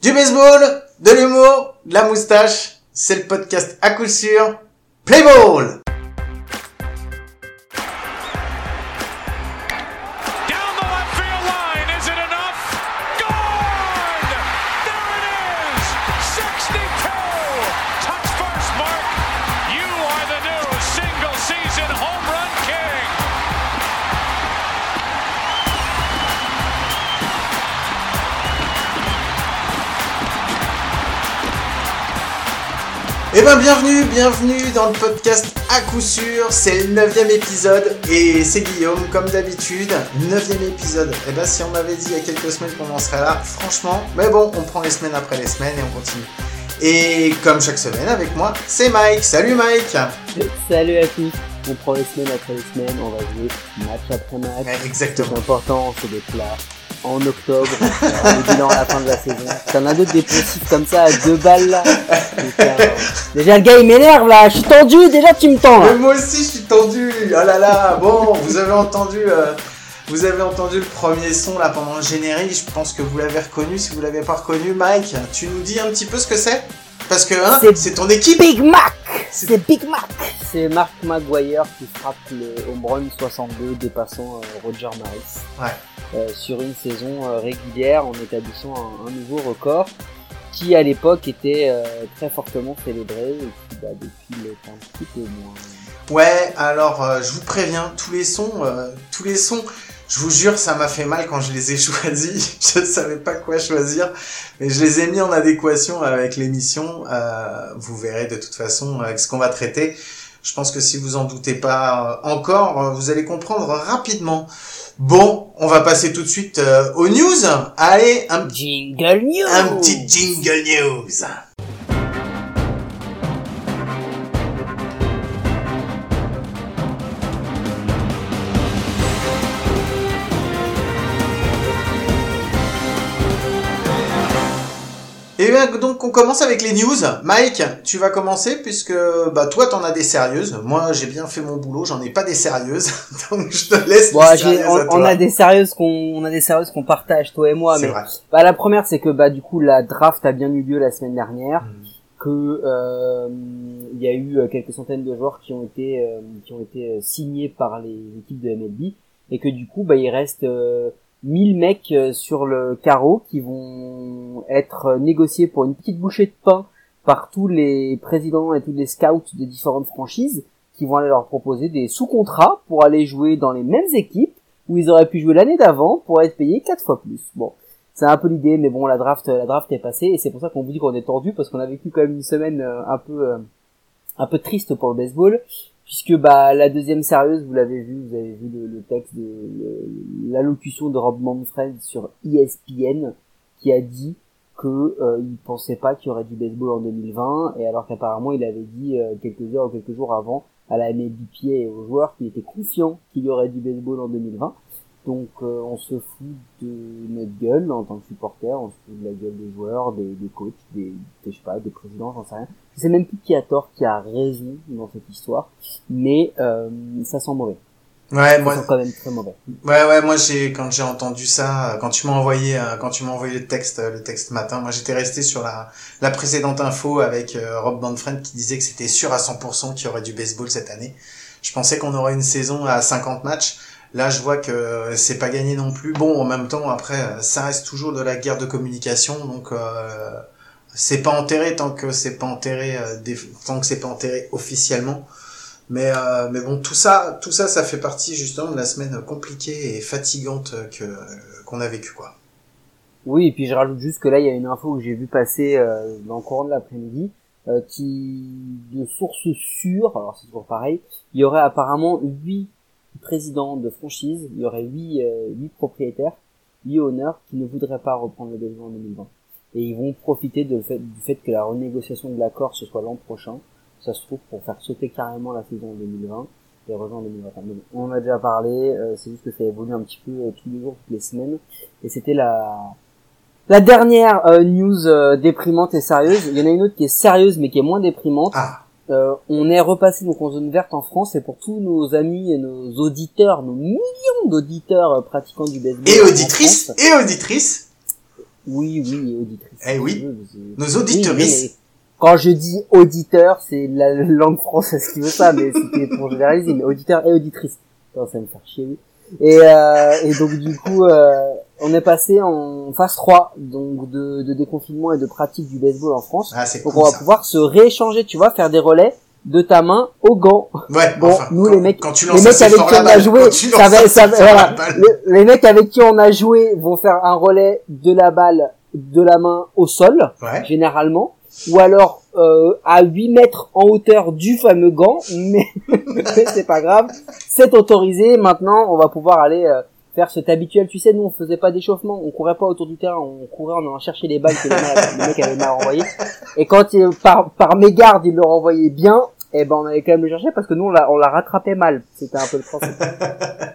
Du baseball, de l'humour, de la moustache, c'est le podcast à coup sûr. Play ball ben bienvenue, bienvenue dans le podcast à coup sûr, c'est le neuvième épisode et c'est Guillaume comme d'habitude, neuvième épisode. Eh ben si on m'avait dit il y a quelques semaines qu'on en serait là, franchement, mais bon, on prend les semaines après les semaines et on continue. Et comme chaque semaine avec moi, c'est Mike. Salut Mike Salut à tous. On prend les semaines après les semaines, on va jouer match après match. Ouais, C'est Exactement. important, c'est des plats. En octobre, le bilan à la fin de la saison. T'en as d'autres des poncifs comme ça à deux balles là. Putain. Déjà le gars il m'énerve là, je suis tendu, déjà tu me tends. Mais moi aussi je suis tendu. Oh là là. Bon, vous avez entendu, euh, vous avez entendu le premier son là pendant le générique. Je pense que vous l'avez reconnu. Si vous l'avez pas reconnu, Mike, tu nous dis un petit peu ce que c'est? Parce que hein, C'est c'est ton équipe. Big Mac C'est Big Mac C'est Mark Maguire qui frappe le home run 62 dépassant euh, Roger Maris. Ouais. Euh, sur une saison euh, régulière en établissant un, un nouveau record qui à l'époque était euh, très fortement célébré et qui bah, depuis l'est un petit peu moins. Ouais. Alors, euh, je vous préviens, tous les sons, euh, tous les sons. Je vous jure, ça m'a fait mal quand je les ai choisis. Je ne savais pas quoi choisir, mais je les ai mis en adéquation avec l'émission. Euh, vous verrez de toute façon avec ce qu'on va traiter. Je pense que si vous en doutez pas euh, encore, euh, vous allez comprendre rapidement. Bon, on va passer tout de suite euh, aux news. Allez, un, Jingle News un petit jingle news. Bien donc on commence avec les news. Mike, tu vas commencer puisque bah toi t'en as des sérieuses. Moi j'ai bien fait mon boulot, j'en ai pas des sérieuses. donc je te laisse Bon, on, à on toi. a des sérieuses qu'on on a des sérieuses qu'on partage toi et moi C'est mais vrai. bah la première c'est que bah du coup la draft a bien eu lieu la semaine dernière Mhm. que euh, il y a eu euh, quelques centaines de joueurs qui ont été euh, qui ont été signés par les équipes de MLB et que du coup bah il reste euh, 1000 mecs euh, sur le carreau qui vont être euh, négociés pour une petite bouchée de pain par tous les présidents et tous les scouts des différentes franchises qui vont aller leur proposer des sous-contrats pour aller jouer dans les mêmes équipes où ils auraient pu jouer l'année d'avant pour être payés quatre fois plus. Bon, c'est un peu l'idée, mais bon, la draft, la draft est passée et c'est pour ça qu'on vous dit qu'on est tendu parce qu'on a vécu quand même une semaine euh, un peu, euh, un peu triste pour le baseball, puisque bah la deuxième sérieuse, vous l'avez vu, vous avez vu le, texte de l'allocution de Rob Manfred sur ESPN qui a dit que euh, il pensait pas qu'il y aurait du baseball en 2020 et alors qu'apparemment il avait dit euh, quelques heures ou quelques jours avant à la MLBPA et aux joueurs qu'il était confiant qu'il y aurait du baseball en 2020. Donc euh, on se fout de notre gueule en tant que supporter, on se fout de la gueule des joueurs, des, des coachs, des, des, je sais pas, des présidents, j'en sais rien. Je sais même plus qui a tort, qui a raison dans cette histoire, mais euh, ça sent mauvais. Ouais, Ça moi, sent quand même très mauvais. Ouais ouais moi j'ai quand j'ai entendu ça quand tu m'as envoyé euh, quand tu m'as envoyé le texte euh, le texte matin moi j'étais resté sur la la précédente info avec euh, Rob Manfred qui disait que c'était sûr à 100% qu'il y aurait du baseball cette année. Je pensais qu'on aurait une saison à 50 matchs. Là je vois que c'est pas gagné non plus. Bon en même temps après ça reste toujours de la guerre de communication donc euh, c'est pas enterré tant que c'est pas enterré euh, tant que c'est pas enterré officiellement. Mais, euh, mais bon, tout ça, tout ça, ça fait partie justement de la semaine compliquée et fatigante que qu'on a vécue, quoi. Oui, et puis je rajoute juste que là, il y a une info que j'ai vu passer euh, dans le courant de l'après-midi, euh, qui, de source sûre, alors c'est toujours pareil, il y aurait apparemment huit présidents de franchise, il y aurait huit, euh, propriétaires, huit honneurs qui ne voudraient pas reprendre le baseball en 2020. Et ils vont profiter de fait, du fait que la renégociation de l'accord ce soit l'an prochain, ça se trouve pour faire sauter carrément la saison en 2020 et rejoindre en 2021. Mais bon, on en a déjà parlé, euh, c'est juste que ça évolue un petit peu euh, tous les jours, toutes les semaines, et c'était la la dernière euh, news euh, déprimante et sérieuse, il y en a une autre qui est sérieuse mais qui est moins déprimante. Ah, Euh, on est repassé donc en zone verte en France et pour tous nos amis et nos auditeurs, nos millions d'auditeurs euh, pratiquants du baseball. et en auditrice, France, et auditrice. Oui, oui, et auditrices. Eh oui. Oui, Nos Oui, auditeuristes. mais quand je dis auditeur, c'est la langue française qui veut ça, mais c'était pour généraliser, mais auditeur et auditrice. Attends, ça me faire chier. oui. Et, euh, et donc du coup, euh, on est passé en phase 3 donc de, de déconfinement et de pratique du baseball en France. Ah, c'est Donc cool on va ça. pouvoir se rééchanger, tu vois, faire des relais de ta main au gant. Ouais, Bon, enfin, nous quand, les mecs, quand tu les mecs avec qui on a joué, ça va, ça va- voilà. Le- les mecs avec qui on a joué vont faire un relais de la balle de la main au sol, Ouais. généralement, ou alors euh, à 8 mètres en hauteur du fameux gant, mais, mais c'est pas grave, c'est autorisé. Maintenant, on va pouvoir aller euh, faire cet habituel. Tu sais, nous on faisait pas d'échauffement, on courait pas autour du terrain, on courait, on allant chercher les balles que les mecs avaient mal. Et quand par par mégarde ils le renvoyaient bien, eh ben on allait quand même le chercher parce que nous on l'a on l'a rattrapé mal. C'était un peu le principe.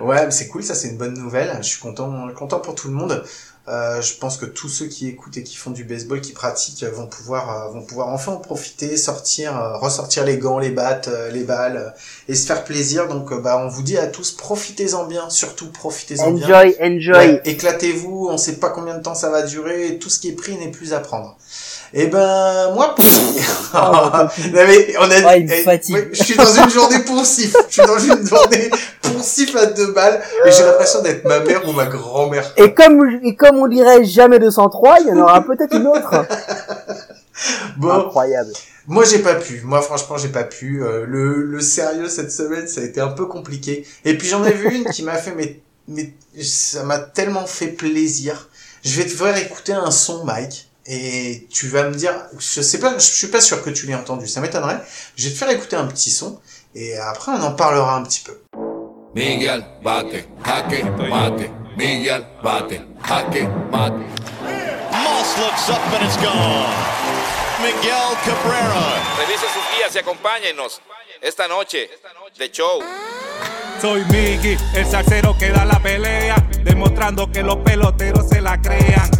Ouais, mais c'est cool, ça c'est une bonne nouvelle. Je suis content, content pour tout le monde. Euh, je pense que tous ceux qui écoutent et qui font du baseball, qui pratiquent, vont pouvoir, euh, vont pouvoir enfin en profiter, sortir, euh, ressortir les gants, les battes, euh, les balles, euh, et se faire plaisir. Donc, euh, bah, on vous dit à tous, profitez-en bien, surtout profitez-en bien. Enjoy, enjoy. Ouais, éclatez-vous, on sait pas combien de temps ça va durer, tout ce qui est pris n'est plus à prendre. Et ben, moi, pour... Non, mais on a Ah, il me eh, ouais, je suis dans une journée poncif. Je suis dans une journée poncif à deux balles, et j'ai l'impression d'être ma mère ou ma grand-mère. Et comme, et comme on dirait jamais 203, il y en aura peut-être une autre. Bon, Incroyable. moi j'ai pas pu. Moi franchement j'ai pas pu. Euh, le, le sérieux cette semaine ça a été un peu compliqué. Et puis j'en ai vu une qui m'a fait mais mais ça m'a tellement fait plaisir. Je vais te faire écouter un son Mike et tu vas me dire je sais pas je suis pas sûr que tu l'aies entendu. Ça m'étonnerait. Je vais te faire écouter un petit son et après on en parlera un petit peu. Miguel bate, jaque, mate. Miguel bate, jaque, mate. Moss looks up and it's gone. Miguel Cabrera. Revise sus guías y acompáñenos esta noche de show. Soy Miggy, el salsero que da la pelea, demostrando que los peloteros se la crean.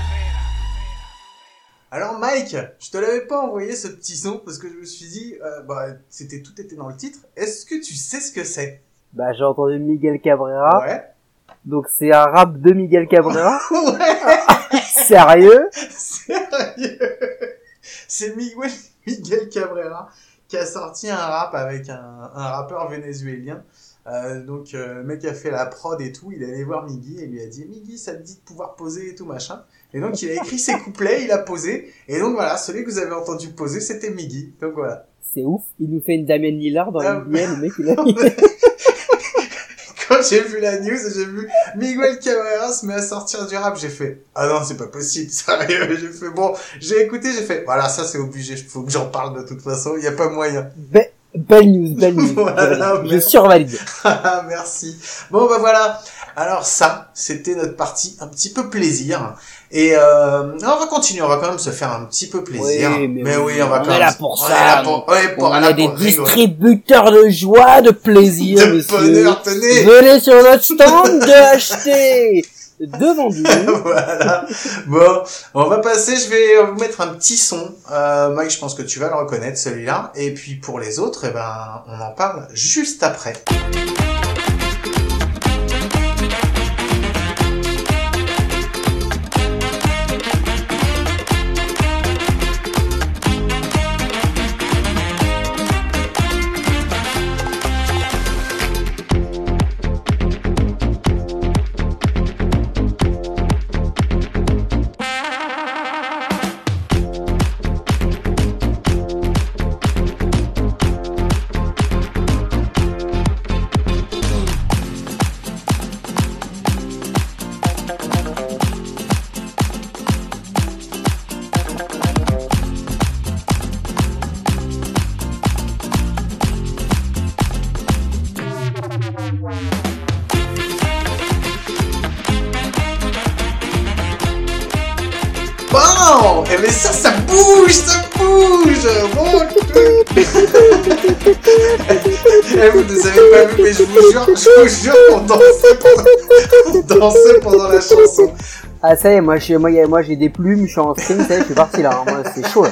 Alors Mike, je te l'avais pas envoyé ce petit son parce que je me suis dit euh, bah c'était tout était dans le titre. Est-ce que tu sais ce que c'est? Bah, j'ai entendu Miguel Cabrera. Ouais. Donc, c'est un rap de Miguel Cabrera. Ouais. Sérieux? Sérieux C'est Miguel, Miguel Cabrera qui a sorti un rap avec un, un rappeur vénézuélien. Euh, donc euh, le mec a fait la prod et tout, il est allé voir Miggy et lui a dit Miggy ça te dit de pouvoir poser et tout machin. Et donc il a écrit ses couplets, il a posé et donc voilà, celui que vous avez entendu poser c'était Miggy. Donc voilà. C'est ouf. Il nous fait une Damien Lillard dans Ah, le mec, il a Quand j'ai vu la news j'ai vu Miguel Cabrera se met à sortir du rap, j'ai fait ah non c'est pas possible, sérieux. J'ai fait bon, j'ai écouté, j'ai fait voilà ça c'est obligé, faut que j'en parle de toute façon, il y a pas moyen. Be- belle news, belle news. Voilà, je mais- survalide. Ah, Merci. Bon bah voilà. Alors ça, c'était notre partie un petit peu plaisir. Et euh, on va continuer, on va quand même se faire un petit peu plaisir. Oui, mais oui, oui, on va on quand est même. là pour on ça. Est là pour, ouais, pour, On a des rigoler. distributeurs de joie, de plaisir, De monsieur. bonheur, tenez. Venez sur notre stand de acheter devant nous. voilà. Bon, on va passer, je vais vous mettre un petit son. Euh, Mike, je pense que tu vas le reconnaître, celui-là. Et puis pour les autres, eh ben, on en parle juste après. Ça, bouge, ça bouge Bon, Eh, Vous ne avez pas vu, mais je vous jure, je vous jure qu'on dansait pendant, on dansait pendant la chanson. Ah ça y est, moi j'ai moi, moi j'ai des plumes, je suis en string, ça y est, je suis parti là. hein. Moi c'est chaud là.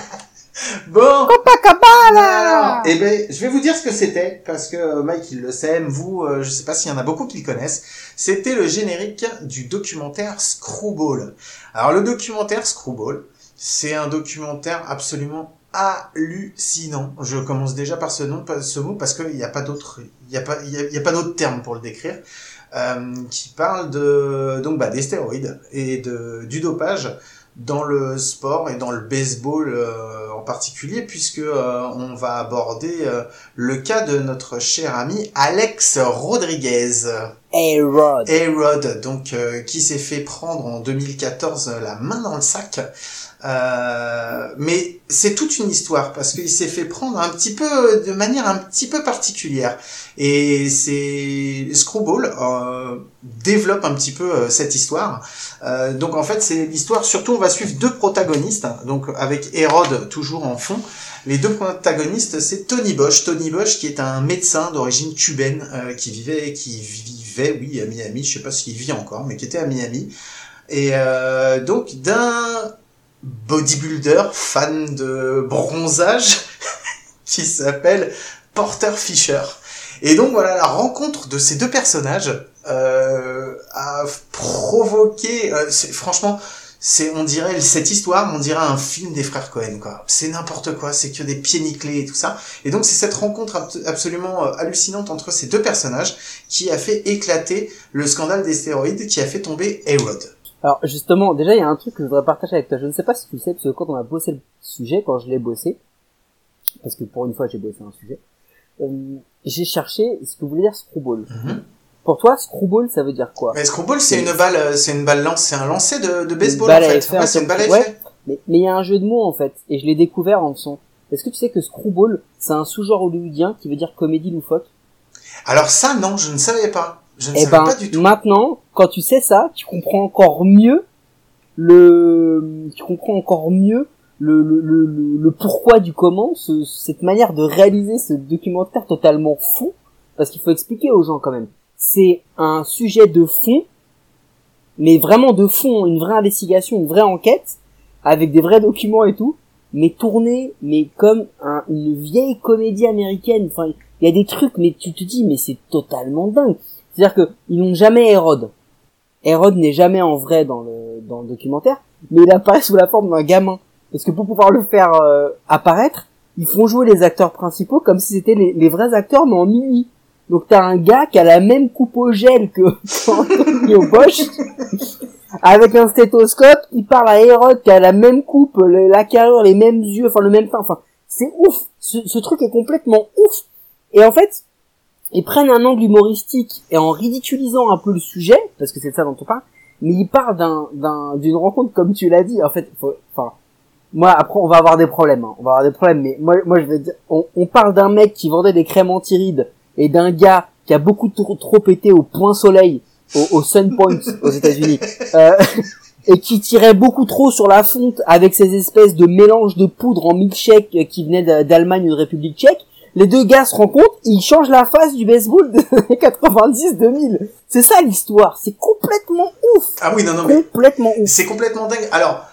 Bon Copacabana Eh ben, je vais vous dire ce que c'était, parce que euh, Mike, il le sait, vous, euh, je sais pas s'il y en a beaucoup qui le connaissent. C'était le générique du documentaire Screwball. Alors, le documentaire Screwball, c'est un documentaire absolument hallucinant. Je commence déjà par ce nom, par ce mot, parce qu'il n'y a pas d'autre, il y a pas, il y a, il y a pas d'autre terme pour le décrire. Euh, qui parle de donc bah, des stéroïdes et de du dopage dans le sport et dans le baseball euh, en particulier puisque euh, on va aborder le cas de notre cher ami Alex Rodriguez. Hey Rod. A-Rod, donc qui s'est fait prendre en 2014 euh, la main dans le sac. Euh, mais c'est toute une histoire parce qu'il s'est fait prendre un petit peu de manière un petit peu particulière et c'est Screwball euh, développe un petit peu euh, cette histoire. Euh, donc en fait c'est l'histoire surtout on va suivre deux protagonistes hein, donc avec Hérode toujours en fond. Les deux protagonistes c'est Tony Bosch, Tony Bosch qui est un médecin d'origine cubaine qui vivait qui vivait oui à Miami, je sais pas s'il vit encore mais qui était à Miami et donc d'un bodybuilder fan de bronzage qui s'appelle Porter Fisher. Et donc voilà, la rencontre de ces deux personnages euh, a provoqué, euh, franchement, c'est, on dirait cette histoire, on dirait un film des frères Cohen, quoi. C'est n'importe quoi, c'est que des pieds nickelés et tout ça. Et donc c'est cette rencontre abs- absolument euh, hallucinante entre ces deux personnages qui a fait éclater le scandale des stéroïdes, qui a fait tomber A-Rod. Alors justement, déjà il y a un truc que je voudrais partager avec toi. Je ne sais pas si tu le sais, parce que quand on a bossé le sujet, quand je l'ai bossé, parce que pour une fois j'ai bossé un sujet, euh, j'ai cherché ce que voulait dire screwball. Mhm. Pour toi, screwball, ça veut dire quoi? Mais screwball, c'est une balle, euh, c'est une balle lance, c'est un lancer de, de baseball en fait. Ouais, c'est une balle à ouais. effet. Mais mais il y a un jeu de mots en fait, et je l'ai découvert en faisant. Est-ce que tu sais que screwball, c'est un sous-genre hollywoodien qui veut dire comédie loufoque? Alors ça, non, je ne savais pas. Je ne Eh savais ben, pas du tout. maintenant, quand tu sais ça, tu comprends encore mieux le, tu comprends encore mieux le, le, le, le- pourquoi du comment, ce- cette manière de réaliser ce documentaire totalement fou, parce qu'il faut expliquer aux gens quand même. C'est un sujet de fond, mais vraiment de fond, une vraie investigation, une vraie enquête, avec des vrais documents et tout, mais tourné, mais comme un- une vieille comédie américaine. Enfin, il y a des trucs, mais tu te dis, mais c'est totalement dingue. C'est-à-dire que ils n'ont jamais Hérode. Hérode n'est jamais en vrai dans le dans le documentaire, mais il apparaît sous la forme d'un gamin. Parce que pour pouvoir le faire euh, apparaître, ils font jouer les acteurs principaux comme si c'était les, vrais acteurs mais en mini. Donc t'as un gars qui a la même coupe au gel que qu'Antonio Bosch, avec un stéthoscope, qui parle à Hérode qui a la même coupe, la carrure, les mêmes yeux, enfin le même teint, enfin c'est ouf. Ce truc est complètement ouf. Et en fait, ils prennent un angle humoristique et en ridiculisant un peu le sujet, parce que c'est de ça dont on parle, mais ils parlent d'un, d'un, d'une rencontre comme tu l'as dit. En fait, faut, enfin, moi après on va avoir des problèmes, hein. on va avoir des problèmes, mais moi, moi je vais dire, on, on parle d'un mec qui vendait des crèmes antirides et d'un gars qui a beaucoup trop, trop pété au point soleil, au, au Sun Point aux États-Unis, euh, et qui tirait beaucoup trop sur la fonte avec ces espèces de mélanges de poudre en milkshake qui venaient d'A- d'Allemagne ou de République tchèque. Les deux gars se rencontrent, ils changent la face du baseball des années 90-2000. C'est ça l'histoire, c'est complètement ouf, Ah oui, non, non, mais complètement ouf. c'est complètement dingue. Alors,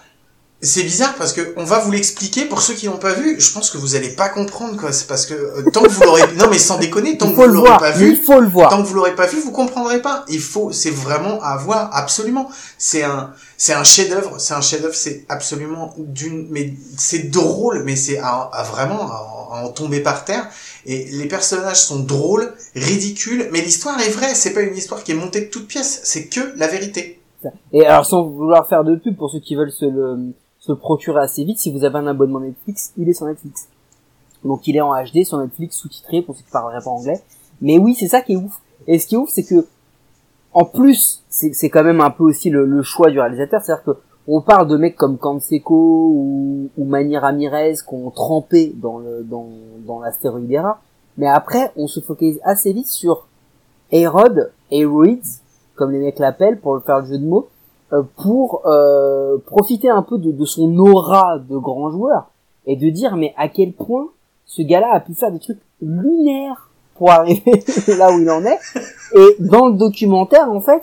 c'est bizarre parce que on va vous l'expliquer pour ceux qui l'ont pas vu. Je pense que vous allez pas comprendre quoi. C'est parce que euh, tant que vous l'aurez, non mais sans déconner, tant que vous l'aurez pas mais il vu, faut le voir. tant que vous l'aurez pas vu, vous comprendrez pas. Il faut, c'est vraiment à voir absolument. C'est un, c'est un chef-d'œuvre. C'est un chef-d'œuvre. C'est absolument d'une, mais c'est drôle, mais c'est à, à vraiment à, à en tomber par terre. Et les personnages sont drôles, ridicules, mais l'histoire est vraie. C'est pas une histoire qui est montée de toutes pièces. C'est que la vérité. Et alors sans vouloir faire de pub pour ceux qui veulent se le, se procurer assez vite, si vous avez un abonnement Netflix, il est sur Netflix. Donc il est en HD sur Netflix sous-titré pour ceux qui parleraient pas anglais. Mais oui, c'est ça qui est ouf. Et ce qui est ouf, c'est que en plus, c'est quand même un peu aussi le, choix du réalisateur, c'est-à-dire que on parle de mecs comme Canseco ou, ou Manny Ramirez qui ont trempé dans le dans mais après on se focalise assez vite sur Hérode, Heroids, comme les mecs l'appellent pour le faire le jeu de mots, pour euh, profiter un peu de, de son aura de grand joueur et de dire mais à quel point ce gars-là a pu faire des trucs lunaires pour arriver là où il en est. Et dans le documentaire, en fait,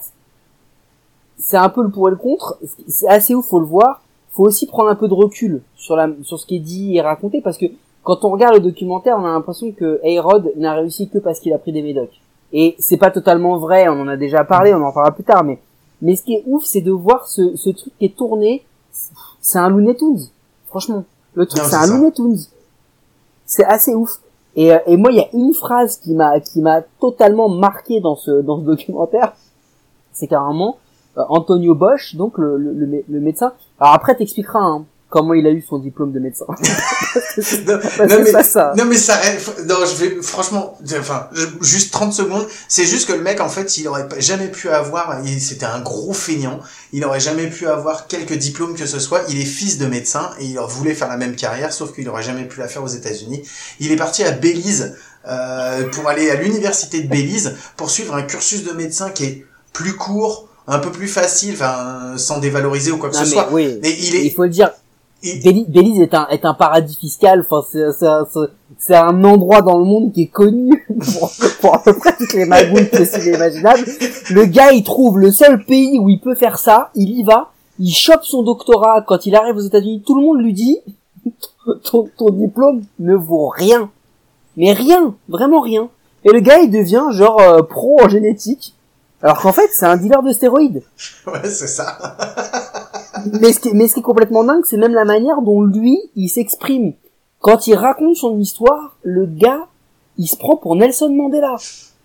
c'est un peu le pour et le contre. C'est assez ouf, faut le voir. Faut aussi prendre un peu de recul sur la, sur ce qui est dit et raconté parce que quand on regarde le documentaire, on a l'impression que A-Rod n'a réussi que parce qu'il a pris des médocs. Et c'est pas totalement vrai, on en a déjà parlé, on en parlera plus tard, mais, mais ce qui est ouf, c'est de voir ce, ce truc qui est tourné, c'est un Looney Tunes. Franchement. Le truc, c'est un ça. Looney Tunes. C'est assez ouf. Et, euh, et moi, il y a une phrase qui m'a, qui m'a totalement marqué dans ce, dans ce documentaire. C'est carrément, euh, Antonio Bosch, donc le, le, le médecin. Alors après, t'expliqueras, hein, comment il a eu son diplôme de médecin. Non, non, mais, pas ça. non mais ça reste- non je vais franchement enfin juste 30 secondes c'est juste que le mec en fait il aurait jamais pu avoir il- c'était un gros feignant il aurait jamais pu avoir quelques diplômes que ce soit il est fils de médecin et il voulait faire la même carrière sauf qu'il aurait jamais pu la faire aux États-Unis il est parti à Belize euh, pour aller à l'université de Belize pour suivre un cursus de médecin qui est plus court un peu plus facile enfin sans dévaloriser ou quoi que Non, ce mais soit oui. mais il est il faut le dire, Béli- Belize est un, est un paradis fiscal. Enfin, c'est, c'est, un- c'est- c'est un endroit dans le monde qui est connu pour, pour à peu près toutes les magouilles possibles et imaginables. Le gars, il trouve le seul pays où il peut faire ça. Il y va. Il chope son doctorat. Quand il arrive aux États-Unis, tout le monde lui dit ton, ton diplôme ne vaut rien. Mais rien, vraiment rien. Et le gars, il devient genre euh, pro en génétique. Alors qu'en fait, c'est un dealer de stéroïdes. ouais c'est ça mais ce qui, mais ce qui est complètement dingue, c'est même la manière dont lui, il s'exprime. Quand il raconte son histoire, le gars, il se prend pour Nelson Mandela.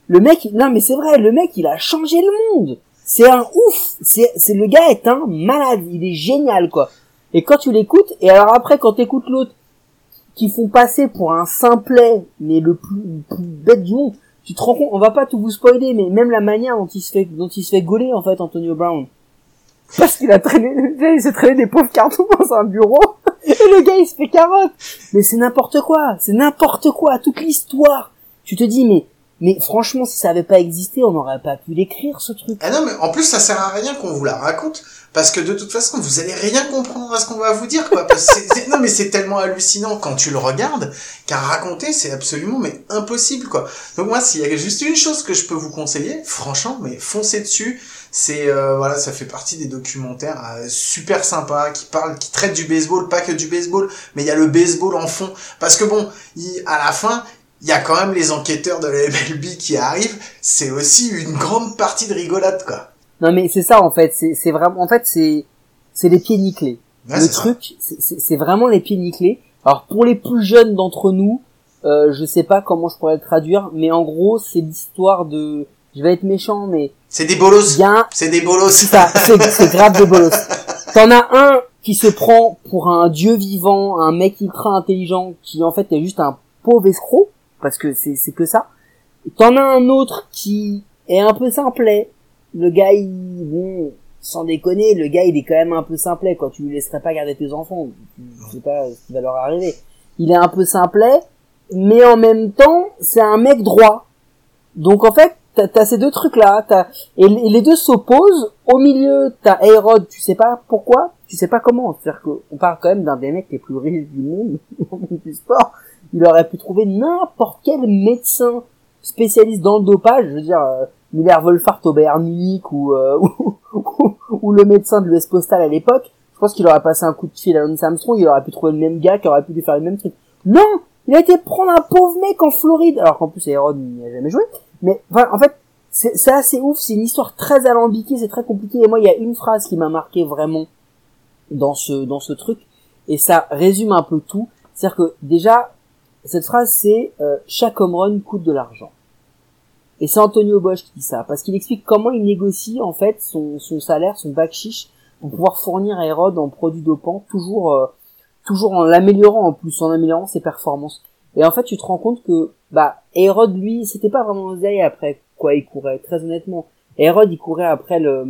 Le mec, non mais c'est vrai, le mec, il a changé le monde. C'est un ouf. C'est, c'est le gars est un malade. Il est génial quoi. Et quand tu l'écoutes, et alors après quand t'écoutes l'autre, qui font passer pour un simplet, mais le plus, le plus bête du monde, tu te rends compte, on va pas tout vous spoiler, mais même la manière dont il se fait, dont il se fait gauler en fait, Antonio Brown. Parce qu'il a traîné, il s'est traîné des pauvres cartons dans un bureau, et le gars il se fait carotte. Mais c'est n'importe quoi, c'est n'importe quoi, toute l'histoire. Tu te dis, mais, mais franchement, si ça avait pas existé, on n'aurait pas pu l'écrire, ce truc. Ah non, mais en plus, ça sert à rien qu'on vous la raconte, parce que de toute façon, vous allez rien comprendre à ce qu'on va vous dire, quoi. C'est- non, mais c'est tellement hallucinant quand tu le regardes, qu'à raconter, c'est absolument, mais impossible, quoi. Donc moi, s'il y a juste une chose que je peux vous conseiller, franchement, mais foncez dessus. C'est, euh, voilà, ça fait partie des documentaires euh, super sympas, qui parlent, qui traitent du baseball, pas que du baseball, mais il y a le baseball en fond. Parce que bon, il- à la fin, il y a quand même les enquêteurs de la MLB qui arrivent, c'est aussi une grande partie de rigolade, quoi. Non mais c'est ça en fait, c'est c'est vraiment, en fait c'est, c'est les pieds nickelés. Ouais, le truc, c'est- c'est c'est vraiment les pieds nickelés. Alors pour les plus jeunes d'entre nous, euh, je sais pas comment je pourrais le traduire, mais en gros c'est l'histoire de, je vais être méchant, mais C'est des bolos. a C'est des bolos. c'est ça, c'est grave de bolos. T'en as un qui se prend pour un dieu vivant, un mec ultra intelligent, qui en fait est juste un pauvre escroc, parce que c'est c'est que ça. T'en as un autre qui est un peu simplet. Le gars, il, bon, sans déconner, le gars, il est quand même un peu simplet, quoi. Tu lui laisserais pas garder tes enfants. Tu sais pas ce qui va leur arriver. Il est un peu simplet, mais en même temps, c'est un mec droit. Donc en fait, t'as as ces deux trucs-là, t'as et les deux s'opposent. Au milieu, t'as Aerod, tu sais pas pourquoi, tu sais pas comment. C'est-à-dire qu'on parle quand même d'un des mecs les plus riches du monde, du sport. Il aurait pu trouver n'importe quel médecin spécialiste dans le dopage, je veux dire, euh, Miller Wolfart au Bayern Munich ou, euh, ou, ou, le médecin de l'US Postal à l'époque. Je pense qu'il aurait passé un coup de fil à Lance Armstrong, il aurait pu trouver le même gars qui aurait pu lui faire le même truc. Non! Il a été prendre un pauvre mec en Floride, alors qu'en plus Aerod n'y a jamais joué. Mais enfin, en fait, c'est assez ouf, c'est une histoire très alambiquée, c'est très compliqué. Et moi, il y a une phrase qui m'a marqué vraiment dans ce dans ce truc, et ça résume un peu tout. C'est-à-dire que déjà, cette phrase c'est euh, chaque home run coûte de l'argent. Et c'est Antonio Bosch qui dit ça, parce qu'il explique comment il négocie en fait son, son salaire, son bac chiche, pour pouvoir fournir à Herod en produits dopants, toujours euh, toujours en l'améliorant en plus, en améliorant ses performances. Et en fait, tu te rends compte que bah Herod lui, c'était pas vraiment l'oseille après quoi il courait, très honnêtement. Herod il courait après le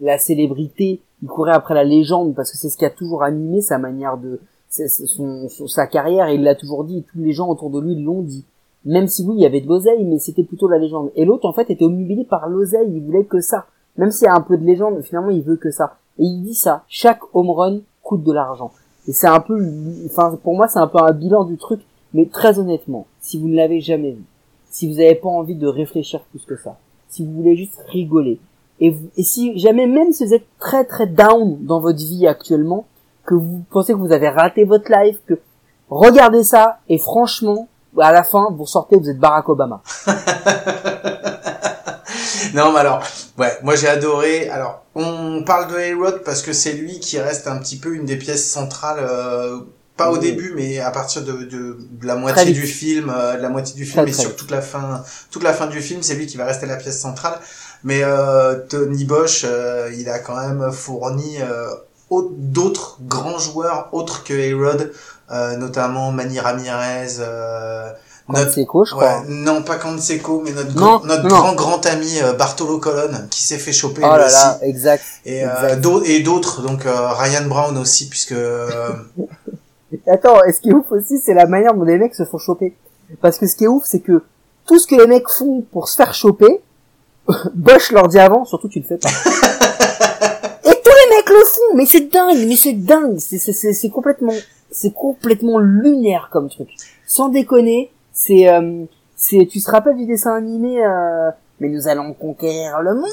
la célébrité, il courait après la légende parce que c'est ce qui a toujours animé sa manière de son, sa carrière et il l'a toujours dit, tous les gens autour de lui l'ont dit. Même si oui, il y avait de l'oseille, mais c'était plutôt la légende. Et l'autre, en fait, était omnubilé par l'oseille, il voulait que ça. même s'il y a un peu de légende, finalement il veut que ça. Et il dit ça, chaque home run coûte de l'argent. Et c'est un peu, enfin pour moi c'est un peu un bilan du truc, mais très honnêtement, si vous ne l'avez jamais vu, si vous n'avez pas envie de réfléchir plus que ça, si vous voulez juste rigoler, et, si jamais même si vous êtes très très down dans votre vie actuellement, que vous pensez que vous avez raté votre life, que regardez ça et franchement, à la fin vous sortez, vous êtes Barack Obama. non, mais alors, ouais, moi j'ai adoré. Alors, on parle de Hayrod parce que c'est lui qui reste un petit peu une des pièces centrales. Euh, pas au début, mais à partir de, de, de la moitié du film, euh, de la moitié du film et sur toute la fin, toute la fin du film, c'est lui qui va rester la pièce centrale. Mais euh, Tony Bosch, euh, il a quand même fourni euh, au- d'autres grands joueurs autres que Hayrod, euh, notamment Manny Ramirez. Euh, notre- Canseco, je crois. Ouais, non, pas Canseco, mais notre, Non, grand- notre non, grand grand ami Bartolo Colon qui s'est fait choper Oh là là, exact. Et, euh, exact. et d'autres, donc Ryan Brown aussi, puisque euh, Attends, et ce qui est ouf aussi, c'est la manière dont les mecs se font choper. Parce que ce qui est ouf, c'est que tout ce que les mecs font pour se faire choper, Bosch leur dit avant, surtout tu le fais pas. et tous les mecs le font, mais c'est dingue, mais c'est dingue, c'est c'est c'est c'est complètement c'est complètement lunaire comme truc. Sans déconner, c'est euh, c'est tu te rappelles du dessin animé euh, mais nous allons conquérir le monde.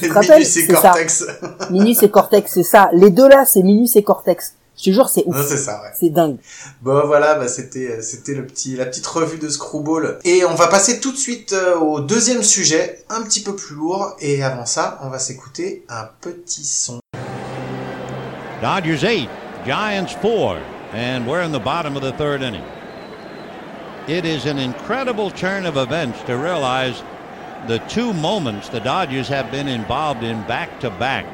tu te rappelles? Minus et C'est ça. Cortex. Minus et Cortex, c'est ça. Les deux là, c'est Minus et Cortex. Je te jure, c'est ouf. c'est ça, ouais. C'est dingue. Bon voilà, bah, c'était c'était le petit la petite revue de Screwball. Et on va passer tout de suite euh, au deuxième sujet, un petit peu plus lourd. Et avant ça, on va s'écouter un petit son. Dodgers eight, Giants four, and we're in the bottom of the third inning. It is an incredible turn of events to realize the two moments the Dodgers have been involved in back to back.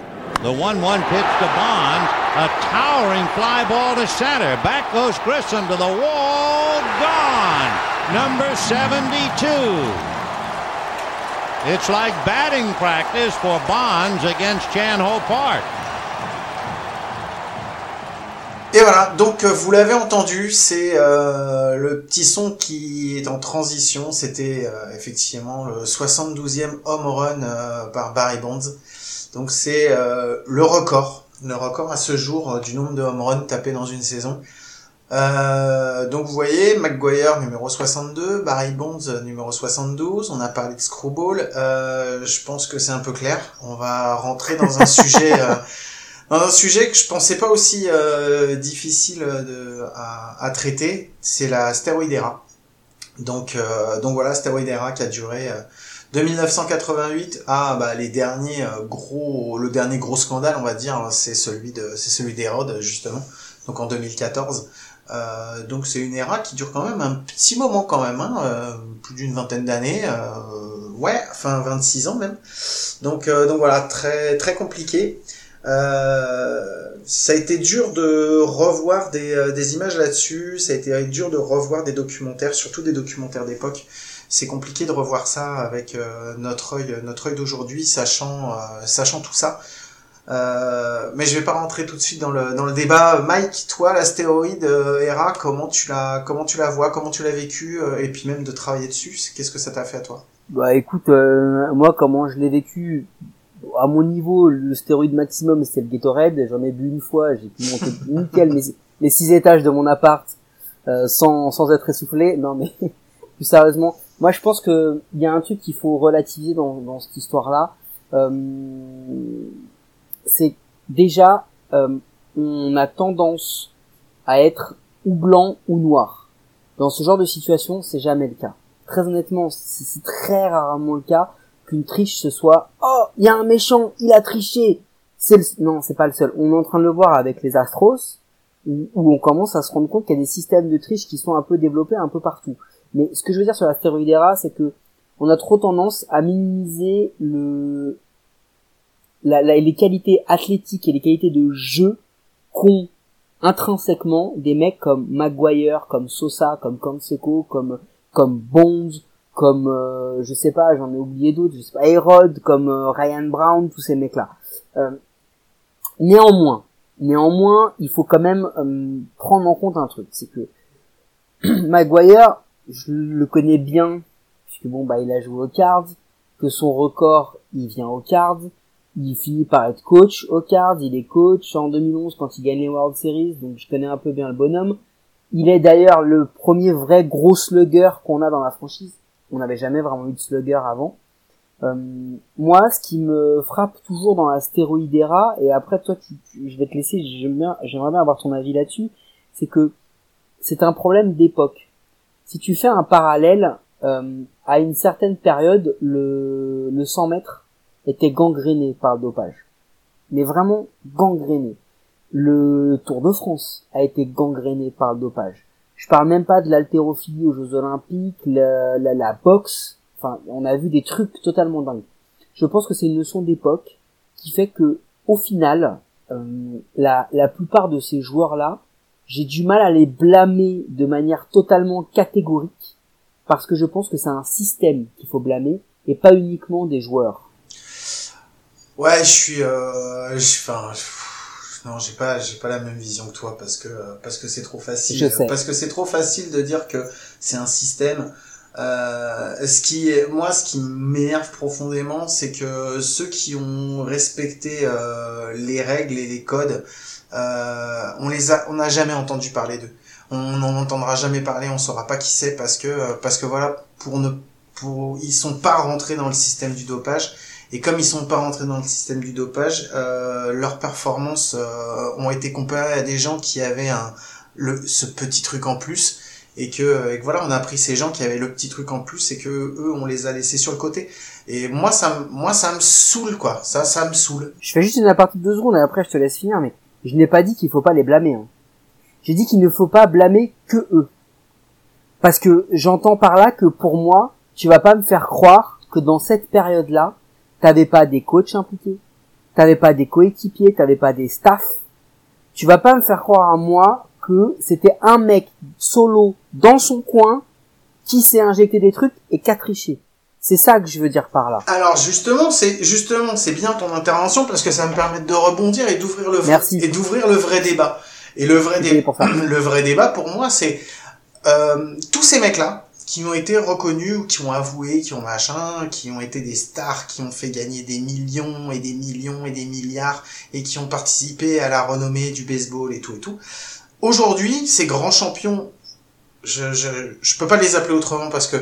The 1 1 pitch to Bonds, a towering fly ball to center. Back goes Grissom to the wall, gone. Number 72. It's like batting practice for Bonds against Chan Ho Park. Et voilà, donc euh, vous l'avez entendu, c'est euh, le petit son qui est en transition. C'était euh, effectivement le 72e home run par Barry Bonds. Donc c'est euh, le record, le record à ce jour euh, du nombre de home runs tapés dans une saison. Euh, donc vous voyez, McGuire numéro 62, Barry Bonds numéro 72, on a parlé de Screwball, euh, je pense que c'est un peu clair, on va rentrer dans un sujet... dans un sujet que je pensais pas aussi difficile de, à, traiter, c'est la stéroïdera. Donc, donc voilà, stéroïdera qui a duré de 1988 à bah, les derniers euh, gros, le dernier gros scandale, on va dire, c'est celui de, c'est celui d'Hérode justement. Donc en 2014. Euh, donc c'est une era qui dure quand même un petit moment quand même, hein, euh, plus d'une vingtaine d'années, euh, ouais, enfin 26 ans même. Donc euh, donc voilà, très très compliqué. Ça a été dur de revoir des, des images là-dessus, ça a été dur de revoir des documentaires, surtout des documentaires d'époque. C'est compliqué de revoir ça avec euh, notre œil, notre œil d'aujourd'hui, sachant, euh, sachant tout ça. Euh, mais je vais pas rentrer tout de suite dans le dans le débat. Mike, toi, l'astéroïde euh, Hera, comment tu la comment tu la vois, comment tu l'as vécu, euh, et puis même de travailler dessus, c'est- qu'est-ce que ça t'a fait à toi? Bah écoute, euh, moi comment je l'ai vécu, à mon niveau, le stéroïde maximum c'était le Gatorade, j'en ai bu une fois, j'ai pu monter nickel mes, les six étages de mon appart euh, sans, sans être essoufflé. Non mais plus sérieusement, moi je pense que il y a un truc qu'il faut relativiser dans, dans cette histoire-là. Euh, c'est déjà euh, on a tendance à être ou blanc ou noir. Dans ce genre de situation, c'est jamais le cas. Très honnêtement, c'est très rarement le cas qu'une triche ce soit oh il y a un méchant, il a triché. C'est le... non, c'est pas le seul. On est en train de le voir avec les Astros où on commence à se rendre compte qu'il y a des systèmes de triche qui sont un peu développés un peu partout. Mais ce que je veux dire sur la stéroïdera, c'est que on a trop tendance à minimiser le la, la- les qualités athlétiques et les qualités de jeu qu'ont intrinsèquement des mecs comme Maguire, comme Sosa, comme Canseco, comme comme Bonds, comme euh, je sais pas, j'en ai oublié d'autres, je sais pas, Herod, comme euh, Ryan Brown, tous ces mecs-là. Euh, néanmoins, néanmoins, il faut quand même euh, prendre en compte un truc, c'est que Maguire, je le connais bien, puisque bon bah il a joué aux Cards, que son record il vient aux Cards, Il finit par être coach au Cards, il est coach en 2011 quand il gagne les World Series, donc je connais un peu bien le bonhomme. Il est d'ailleurs le premier vrai gros slugger qu'on a dans la franchise. On n'avait jamais vraiment eu de slugger avant. Euh, moi, ce qui me frappe toujours dans la stéroïdera, et après toi, tu, je vais te laisser, j'aimerais bien avoir ton avis là-dessus, c'est que c'est un problème d'époque. Si tu fais un parallèle, euh, à une certaine période, le, le 100 mètres était gangréné par le dopage. Mais vraiment gangréné. Le Tour de France a été gangréné par le dopage. Je parle même pas de l'haltérophilie aux Jeux Olympiques, la, la, la boxe. Enfin, on a vu des trucs totalement dingues. Je pense que c'est une notion d'époque qui fait que, au final, euh, la, la plupart de ces joueurs-là, j'ai du mal à les blâmer de manière totalement catégorique parce que je pense que c'est un système qu'il faut blâmer et pas uniquement des joueurs. Ouais, je suis, euh, je- enfin, non, j'ai pas, j'ai pas la même vision que toi parce que parce que c'est trop facile, Je sais. parce que c'est trop facile de dire que c'est un système. Euh, ce qui, moi, ce qui m'énerve profondément, c'est que ceux qui ont respecté euh, les règles et les codes, euh, on les a, on n'a jamais entendu parler d'eux. On n'en entendra jamais parler, on saura pas qui c'est parce que euh, parce que voilà, pour ne, pour, ils sont pas rentrés dans le système du dopage. Et comme ils sont pas rentrés dans le système du dopage, euh, leurs performances euh, ont été comparées à des gens qui avaient un le ce petit truc en plus et que, et que voilà, on a pris ces gens qui avaient le petit truc en plus et que eux on les a laissés sur le côté. Et moi ça moi ça me saoule quoi. Ça ça me saoule. Je fais juste une aparté de deux secondes et après je te laisse finir, mais je n'ai pas dit qu'il faut pas les blâmer. hein. J'ai dit qu'il ne faut pas blâmer que eux. Parce que j'entends par là que pour moi, tu vas pas me faire croire que dans cette période-là, t'avais pas des coachs impliqués, t'avais pas des coéquipiers, t'avais pas des staffs. Tu vas pas me faire croire à moi que c'était un mec solo dans son coin qui s'est injecté des trucs et qui triché. C'est ça que je veux dire par là. Alors justement, c'est justement c'est bien ton intervention parce que ça me permet de rebondir et d'ouvrir le vrai, Merci. et d'ouvrir le vrai débat. Et le vrai débat, pour le vrai débat pour moi, c'est euh, tous ces mecs-là qui ont été reconnus ou qui ont avoué, qui ont machin, qui ont été des stars, qui ont fait gagner des millions et des millions et des milliards et qui ont participé à la renommée du baseball et tout et tout. Aujourd'hui, ces grands champions, je, je, je peux pas les appeler autrement parce que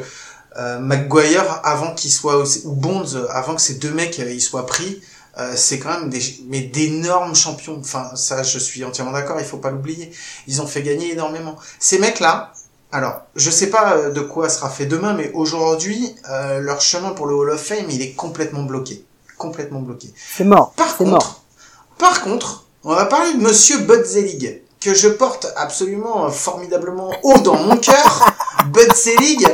euh, McGuire, avant qu'il soit aussi, ou Bonds, avant que ces deux mecs euh, ils soient pris, euh, c'est quand même des, mais d'énormes champions. Enfin, ça, je suis entièrement d'accord. Il faut pas l'oublier. Ils ont fait gagner énormément. Ces mecs-là, alors, je sais pas euh, de quoi sera fait demain, mais aujourd'hui, euh, leur chemin pour le Hall of Fame, il est complètement bloqué, complètement bloqué. C'est mort. Par C'est contre, mort. par contre, on va parler de Monsieur Bud que je porte absolument formidablement haut dans mon cœur. Bud Selig,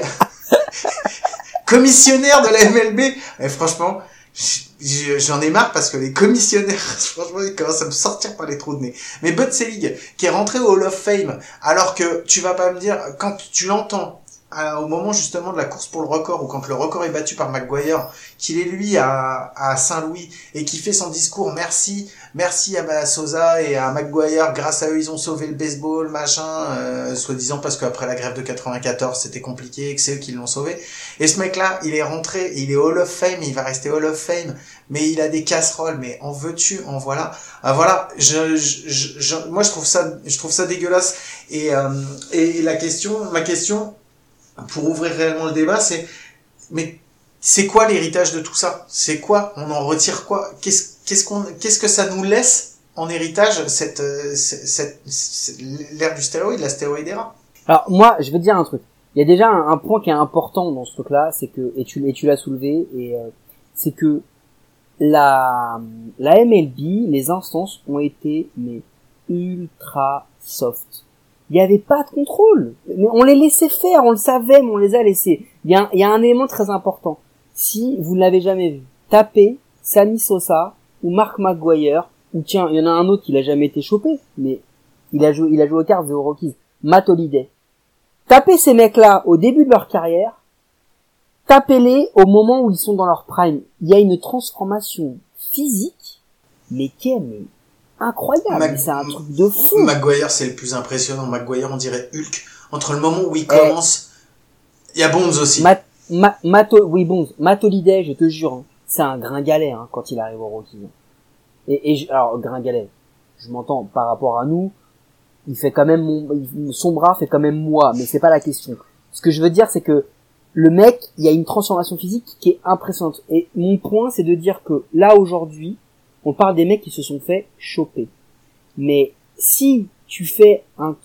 commissionnaire de la MLB. Et franchement, j- j- j'en ai marre parce que les commissionnaires, franchement, ils commencent à me sortir par les trous de nez. Mais Bud Selig, qui est rentré au Hall of Fame, alors que tu vas pas me dire, quand tu l'entends, à- au moment justement de la course pour le record, ou quand le record est battu par McGuire, qu'il est lui à, à Saint-Louis, et qui fait son discours, merci, merci à bah, Sosa et à McGuire, grâce à eux ils ont sauvé le baseball, machin, euh, soi-disant parce qu'après la grève de 94 c'était compliqué et que c'est eux qui l'ont sauvé. Et ce mec-là, il est rentré, il est Hall of Fame, il va rester Hall of Fame, mais il a des casseroles, mais en veux-tu, en voilà. Ah, voilà, je, je- je- moi je trouve ça, je trouve ça dégueulasse. Et, euh, et la question, ma question, pour ouvrir réellement le débat, c'est, mais c'est quoi l'héritage de tout ça? C'est quoi? On en retire quoi? Qu'est-ce qu'est-ce qu'on qu'est-ce que ça nous laisse en héritage cette cette, cette- l'ère du stéroïde, la stéroïdera Alors moi, je te dire un truc. Il y a déjà un, un point qui est important dans ce truc-là, c'est que et tu et tu l'as soulevé et euh, c'est que la la MLB, les instances ont été mais ultra soft. Il n'y avait pas de contrôle. Mais on les laissait faire, on le savait, mais on les a laissés. Il y a, y a un élément très important. Si vous ne l'avez jamais vu, tapez Sammy Sosa ou Mark McGuire ou tiens, il y en a un autre qui n'a jamais été chopé, mais il a joué, il a joué aux cartes aux Rockies. Matt Holliday. Tapez ces mecs-là au début de leur carrière, tapez-les au moment où ils sont dans leur prime. Il y a une transformation physique, mais qui est incroyable. C'est un truc de fou. McGuire, c'est le plus impressionnant. McGuire, on dirait Hulk. Entre le moment où il commence, il y a Bonds aussi. Matt, Ma- Matt, oui bon, Matt Holliday, je te jure, hein, c'est un gringalet hein, quand il arrive au Rockies. Et, et je- alors gringalet, je m'entends par rapport à nous, il fait quand même mon, son bras fait quand même moi, mais c'est pas la question. Ce que je veux dire, c'est que le mec, il y a une transformation physique qui est impressionnante. Et mon point, c'est de dire que là aujourd'hui, on parle des mecs qui se sont fait choper. Mais si tu fais un,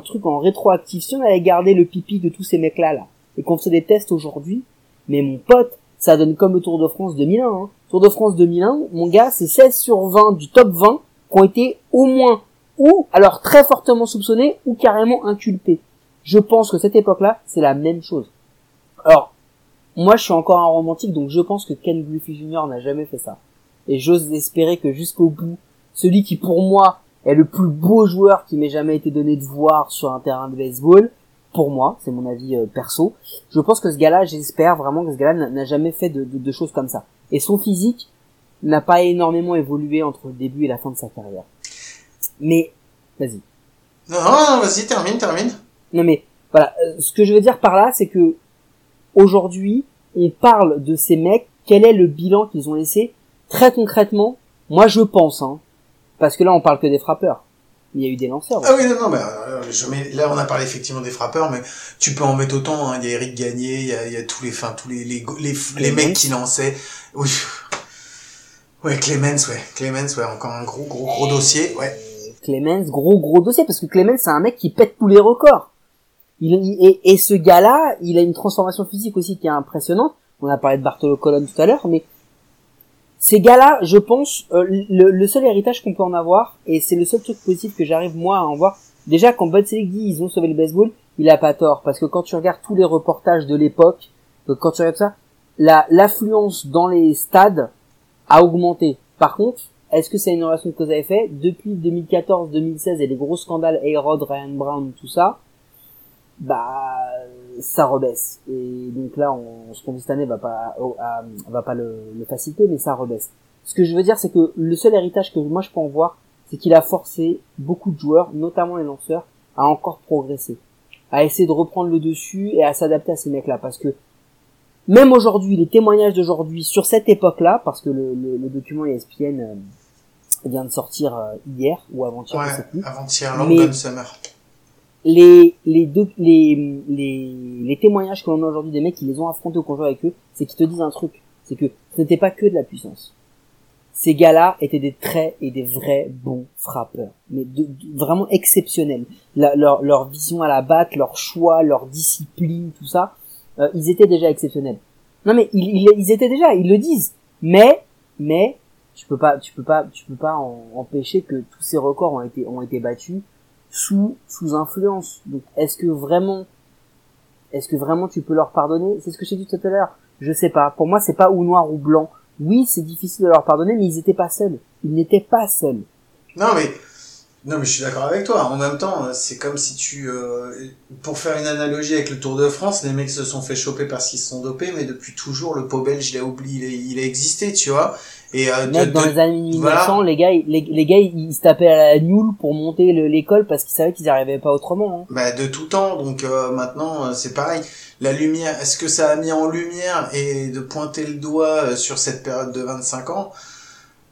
truc en rétroactif, si on allait garder le pipi de tous ces mecs-là, là, et qu'on faisait des tests aujourd'hui, mais mon pote, ça donne comme le Tour de France 2001. Hein. Tour de France 2001, mon gars, c'est 16 sur 20 du top 20 qui ont été au moins ou alors très fortement soupçonnés ou carrément inculpés. Je pense que cette époque-là, c'est la même chose. Alors, moi, je suis encore un romantique, donc je pense que Ken Griffey Jr. n'a jamais fait ça. Et j'ose espérer que jusqu'au bout, celui qui pour moi est le plus beau joueur qui m'ait jamais été donné de voir sur un terrain de baseball, pour moi, c'est mon avis euh, perso, je pense que ce gars-là, j'espère vraiment que ce gars-là n'a- jamais fait de, de- de choses comme ça. Et son physique n'a pas énormément évolué entre le début et la fin de sa carrière. Mais, vas-y. Non, non, vas-y, termine, termine. Non mais voilà, euh, ce que je veux dire par là, c'est que aujourd'hui, on parle de ces mecs. Quel est le bilan qu'ils ont laissé Très concrètement, moi je pense, hein, parce que là on parle que des frappeurs. Il y a eu des lanceurs. Ah oui, non, non, mais euh, je mets, là on a parlé effectivement des frappeurs, mais tu peux en mettre autant. Hein. Il y a Eric Gagné, il y a, il y a tous les, enfin tous les les les, les mecs qui lançaient. Oui. Ouais, Clemens, ouais, Clemens, ouais, encore un gros gros gros dossier, ouais. Clemens, gros gros dossier, parce que Clemens c'est un mec qui pète tous les records. Il, il- et, et ce gars-là, il a une transformation physique aussi qui est impressionnante. On a parlé de Bartolo Colon tout à l'heure, mais ces gars-là, je pense, euh, le, seul héritage qu'on peut en avoir, et c'est le seul truc positif que j'arrive moi à en voir, déjà quand Bud Selig dit ils ont sauvé le baseball, il a pas tort, parce que quand tu regardes tous les reportages de l'époque, euh, quand tu regardes ça, la l'affluence dans les stades a augmenté. Par contre, est-ce que c'est une relation de cause à effet Depuis 2014-2016 et les gros scandales A-Rod, Ryan Brown, tout ça, bah ça rebaisse. Et donc là, on, ce qu'on dit cette année va pas va pas le, le faciliter, mais ça rebaisse. Ce que je veux dire, c'est que le seul héritage que moi je peux en voir, c'est qu'il a forcé beaucoup de joueurs, notamment les lanceurs, à encore progresser, à essayer de reprendre le dessus et à s'adapter à ces mecs-là, parce que même aujourd'hui, les témoignages d'aujourd'hui sur cette époque-là, parce que le, le, le document ESPN euh, vient de sortir euh, hier ou avant-hier, Ouais, avant-hier, Long Mais- Summer. Les les, doc- les les les témoignages que l'on a aujourd'hui des mecs qui les ont affrontés ont joué avec eux, c'est qu'ils te disent un truc, c'est que ce n'était pas que de la puissance. Ces gars-là étaient des très et des vrais bons frappeurs, mais vraiment exceptionnels. Leur leur vision à la batte, leur choix, leur discipline, tout ça, euh, ils étaient déjà exceptionnels. Non mais ils, ils, ils étaient déjà, ils le disent. Mais mais tu peux pas tu peux pas tu peux pas en- empêcher que tous ces records ont été ont été battus sous sous influence. Donc est-ce que vraiment est-ce que vraiment tu peux leur pardonner? C'est ce que j'ai dit tout à l'heure. Je sais pas. Pour moi, c'est pas ou noir ou blanc. Oui, c'est difficile de leur pardonner, mais ils étaient pas seuls. Ils n'étaient pas seuls. Non mais non mais je suis d'accord avec toi. En même temps, c'est comme si tu euh, pour faire une analogie avec le Tour de France, les mecs se sont fait choper parce qu'ils se sont dopés, mais depuis toujours le pot belge il a oublié, il a, il a existé, tu vois. Et euh, de- dans de- les années 1900, voilà. les gars, les, les gars, ils se tapaient à la Newell pour monter le- l'école parce qu'ils savaient qu'ils n'y arrivaient pas autrement. hein. Bah, de tout temps, donc euh, maintenant euh, c'est pareil. La lumière, est-ce que ça a mis en lumière et de pointer le doigt euh, sur cette période de 25 ans?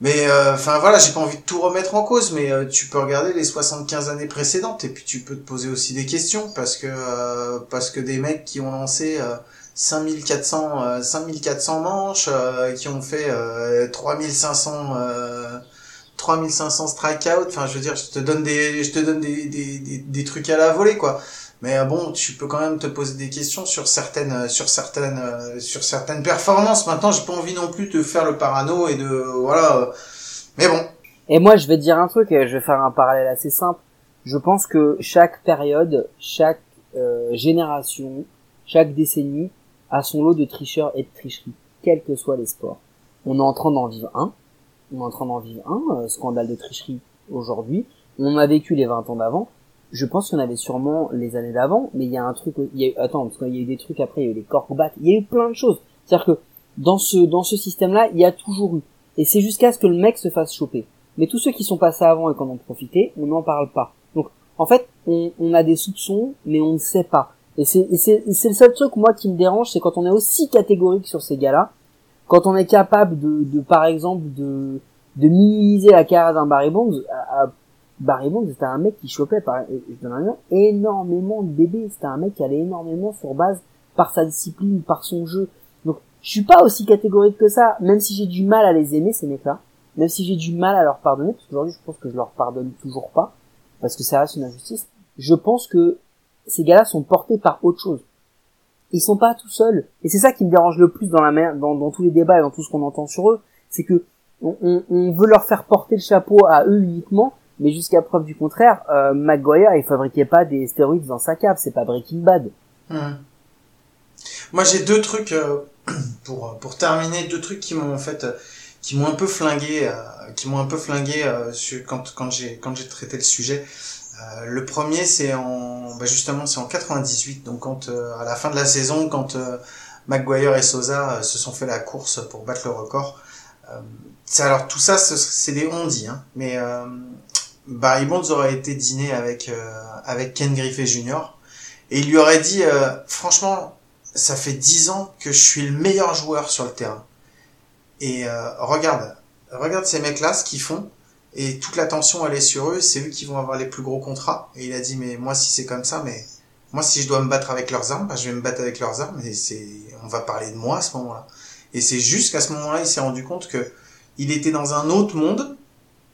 Mais euh, enfin voilà, j'ai pas envie de tout remettre en cause, mais euh, tu peux regarder les 75 années précédentes et puis tu peux te poser aussi des questions parce que euh, parce que des mecs qui ont lancé euh, 5400 euh, 5400 manches, euh, qui ont fait euh, 3500 euh, 3500 strikeouts, enfin je veux dire, je te donne des je te donne des, des, des trucs à la volée quoi. Mais euh, bon, tu peux quand même te poser des questions sur certaines euh, sur certaines euh, sur certaines performances. Maintenant, j'ai pas envie non plus de faire le parano et de voilà. Mais bon, Et moi, je vais te dire un truc, je vais faire un parallèle assez simple. Je pense que chaque période, chaque euh, génération, chaque décennie a son lot de tricheurs et de tricheries, quels que soient les sports. On est en train d'en vivre un. On est en train d'en vivre un, euh, scandale de tricherie aujourd'hui. On a vécu les 20 ans d'avant. Je pense en avait sûrement les années d'avant, mais il y a un truc, il y a eu, attends, parce qu'il y a eu des trucs après, il y a eu les corbates, il y a eu plein de choses. C'est-à-dire que dans ce, dans ce système-là, il y a toujours eu. Et c'est jusqu'à ce que le mec se fasse choper. Mais tous ceux qui sont passés avant et qui en ont profité, on n'en parle pas. Donc, en fait, on, a des soupçons, mais on ne sait pas. Et c'est le seul truc, moi, qui me dérange, c'est quand on est aussi catégorique sur ces gars-là, quand on est capable de, de par exemple de de minimiser la carrière d'un Barry Bonds, à- Barry Bonds c'était un mec qui chopait par, je donne énormément de bébés, c'était un mec qui allait énormément sur base par sa discipline, par son jeu. Donc je suis pas aussi catégorique que ça, même si j'ai du mal à les aimer ces mecs-là, même si j'ai du mal à leur pardonner, parce qu'aujourd'hui je pense que je leur pardonne toujours pas, parce que ça reste une injustice. Je pense que ces gars-là sont portés par autre chose. Ils sont pas tout seuls, et c'est ça qui me dérange le plus dans la mer, dans, tous les débats et dans tout ce qu'on entend sur eux, c'est que on- on veut leur faire porter le chapeau à eux uniquement, mais jusqu'à preuve du contraire, euh, McGuire il fabriquait pas des stéroïdes dans sa cave, c'est pas Breaking Bad. Moi, j'ai deux trucs euh, pour pour terminer, deux trucs qui m'ont en fait euh, qui m'ont un peu flingué, euh, qui m'ont un peu flingué euh, sur- quand quand j'ai quand j'ai traité le sujet. Euh, le premier, c'est en bah, justement c'est en 98, donc quand à la fin de la saison, quand Maguire et Sosa se sont fait la course pour battre le record. Euh, alors tout ça, ce- c'est des on dit, hein, mais euh, Barry Bonds aurait été dîner avec euh, avec Ken Griffey Jr. et il lui aurait dit euh, franchement ça fait dix ans que je suis le meilleur joueur sur le terrain. Et euh, regarde, regarde ces mecs-là, ce qu'ils font, et toute l'attention elle est sur eux, c'est eux qui vont avoir les plus gros contrats. Et il a dit, mais moi si c'est comme ça, mais moi si je dois me battre avec leurs armes, bah, je vais me battre avec leurs armes, et c'est, on va parler de moi à ce moment-là. Et c'est juste qu'à ce moment-là, il s'est rendu compte que il était dans un autre monde,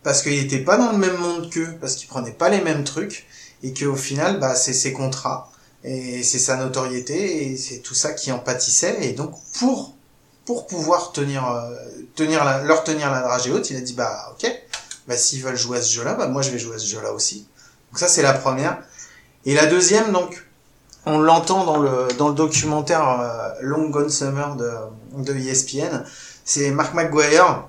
parce qu'il était pas dans le même monde qu'eux, parce qu'il prenait pas les mêmes trucs, et qu'au final, bah, c'est ses contrats, et c'est sa notoriété et c'est tout ça qui en pâtissait et donc pour pour pouvoir tenir euh, tenir la, leur tenir la dragée haute il a dit bah ok bah s'ils veulent jouer à ce jeu-là bah moi je vais jouer à ce jeu-là aussi. Donc ça c'est la première. Et la deuxième donc on l'entend dans le dans le documentaire euh, Long Gone Summer de de ESPN c'est Mark McGuire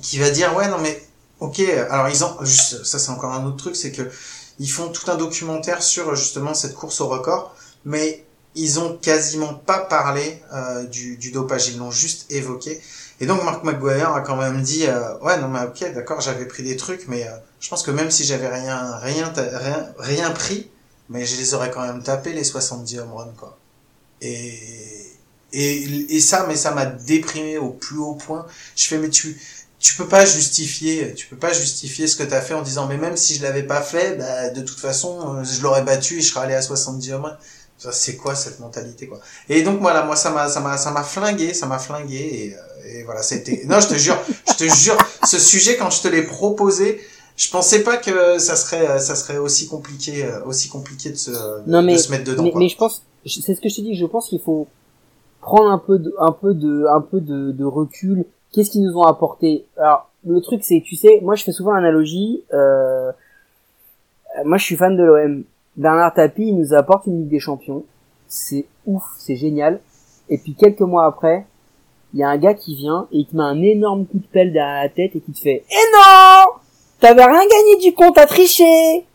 qui va dire ouais non mais ok alors ils ont juste ça c'est encore un autre truc c'est que ils font tout un documentaire sur justement cette course au record, mais ils ont quasiment pas parlé euh, du, du dopage, ils l'ont juste évoqué. Et donc Mark McGuire a quand même dit euh, ouais non mais ok d'accord j'avais pris des trucs, mais euh, je pense que même si j'avais rien rien rien rien pris, mais je les aurais quand même tapés les 70 home runs quoi. Et et, et ça mais ça m'a déprimé au plus haut point. Je fais mais tu tu peux pas justifier, tu peux pas justifier ce que t'as fait en disant mais même si je l'avais pas fait, bah, de toute façon euh, je l'aurais battu et je serais allé à 70 home runs. Ça, C'est quoi cette mentalité quoi? Et donc voilà, moi ça m'a ça m'a ça m'a flingué, ça m'a flingué et, euh, et voilà c'était. Non je te jure, je te jure, ce sujet quand je te l'ai proposé, je pensais pas que ça serait euh, ça serait aussi compliqué aussi compliqué de se Non, mais- de se mettre dedans mais, quoi. mais je pense, c'est ce que je te dis, je pense qu'il faut prendre un peu de, un peu de, un peu de, de recul. Qu'est-ce qu'ils nous ont apporté? Alors, le truc, c'est, tu sais, moi, je fais souvent l'analogie. Euh, moi, je suis fan de l'OM. Bernard Tapie, il nous apporte une Ligue des Champions. C'est ouf, c'est génial. Et puis quelques mois après, il y a un gars qui vient et il te met un énorme coup de pelle derrière la tête et qui te fait « Eh non T'avais rien gagné du compte, t'as triché !»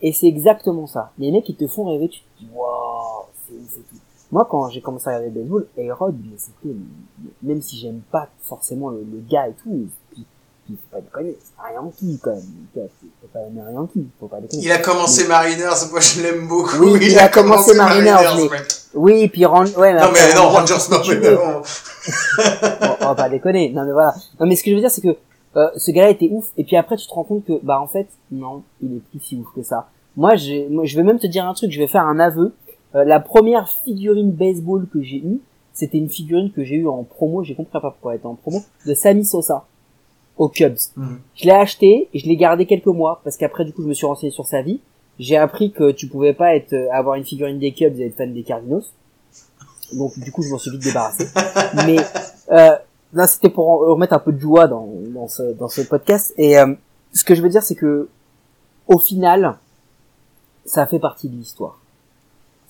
Et c'est exactement ça. Les mecs, ils te font rêver, tu te dis « Waouh, c'est c'est tout. » Moi, quand j'ai commencé à regarder le baseball, mais c'était... Même si j'aime pas forcément le, le gars et tout, puis, puis faut pas déconner, c'est Yankee quand même. C'est pas aimer Yankee, faut pas déconner. Il a commencé Mariners, moi je l'aime beaucoup. Oui, il a commencé Mariners, mais- mec. Oui, puis Ran... ouais, Non après, mais non, Rangers, non mais non. Bon, on va pas déconner. Non mais voilà. Non mais ce que je veux dire c'est que euh, ce gars-là était ouf et puis après tu te rends compte que bah en fait non, il est plus si ouf que ça. Moi moi je vais même te dire un truc, je vais faire un aveu. Euh, la première figurine baseball que j'ai eue, c'était une figurine que j'ai eue en promo, j'ai compris pas pourquoi elle était en promo, de Sammy Sosa aux Cubs. Mhm. Je l'ai acheté et je l'ai gardé quelques mois parce qu'après du coup je me suis renseigné sur sa vie. J'ai appris que tu pouvais pas être euh, avoir une figurine des Cubs et être fan des Cardinals. Donc du coup je m'en suis vite débarrassé. Mais euh, là c'était pour remettre un peu de joie dans, dans, ce, dans ce podcast. Et euh, ce que je veux dire c'est que au final, ça fait partie de l'histoire.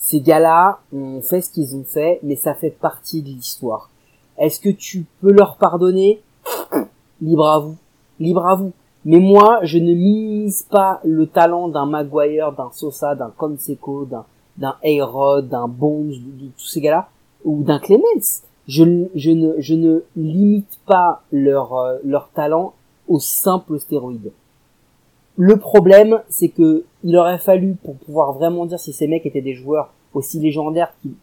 Ces gars-là ont fait ce qu'ils ont fait, mais ça fait partie de l'histoire. Est-ce que tu peux leur pardonner? Libre à vous. Libre à vous. Mais moi, je ne minimise pas le talent d'un Maguire, d'un Sosa, d'un Conseco, d'un d'un d'un Bonds, de, tous ces gars-là, ou d'un Clemens. Je, ne- limite pas leur euh, leur talent au simple stéroïde. Le problème, c'est que il aurait fallu pour pouvoir vraiment dire si ces mecs étaient des joueurs aussi légendaires qui-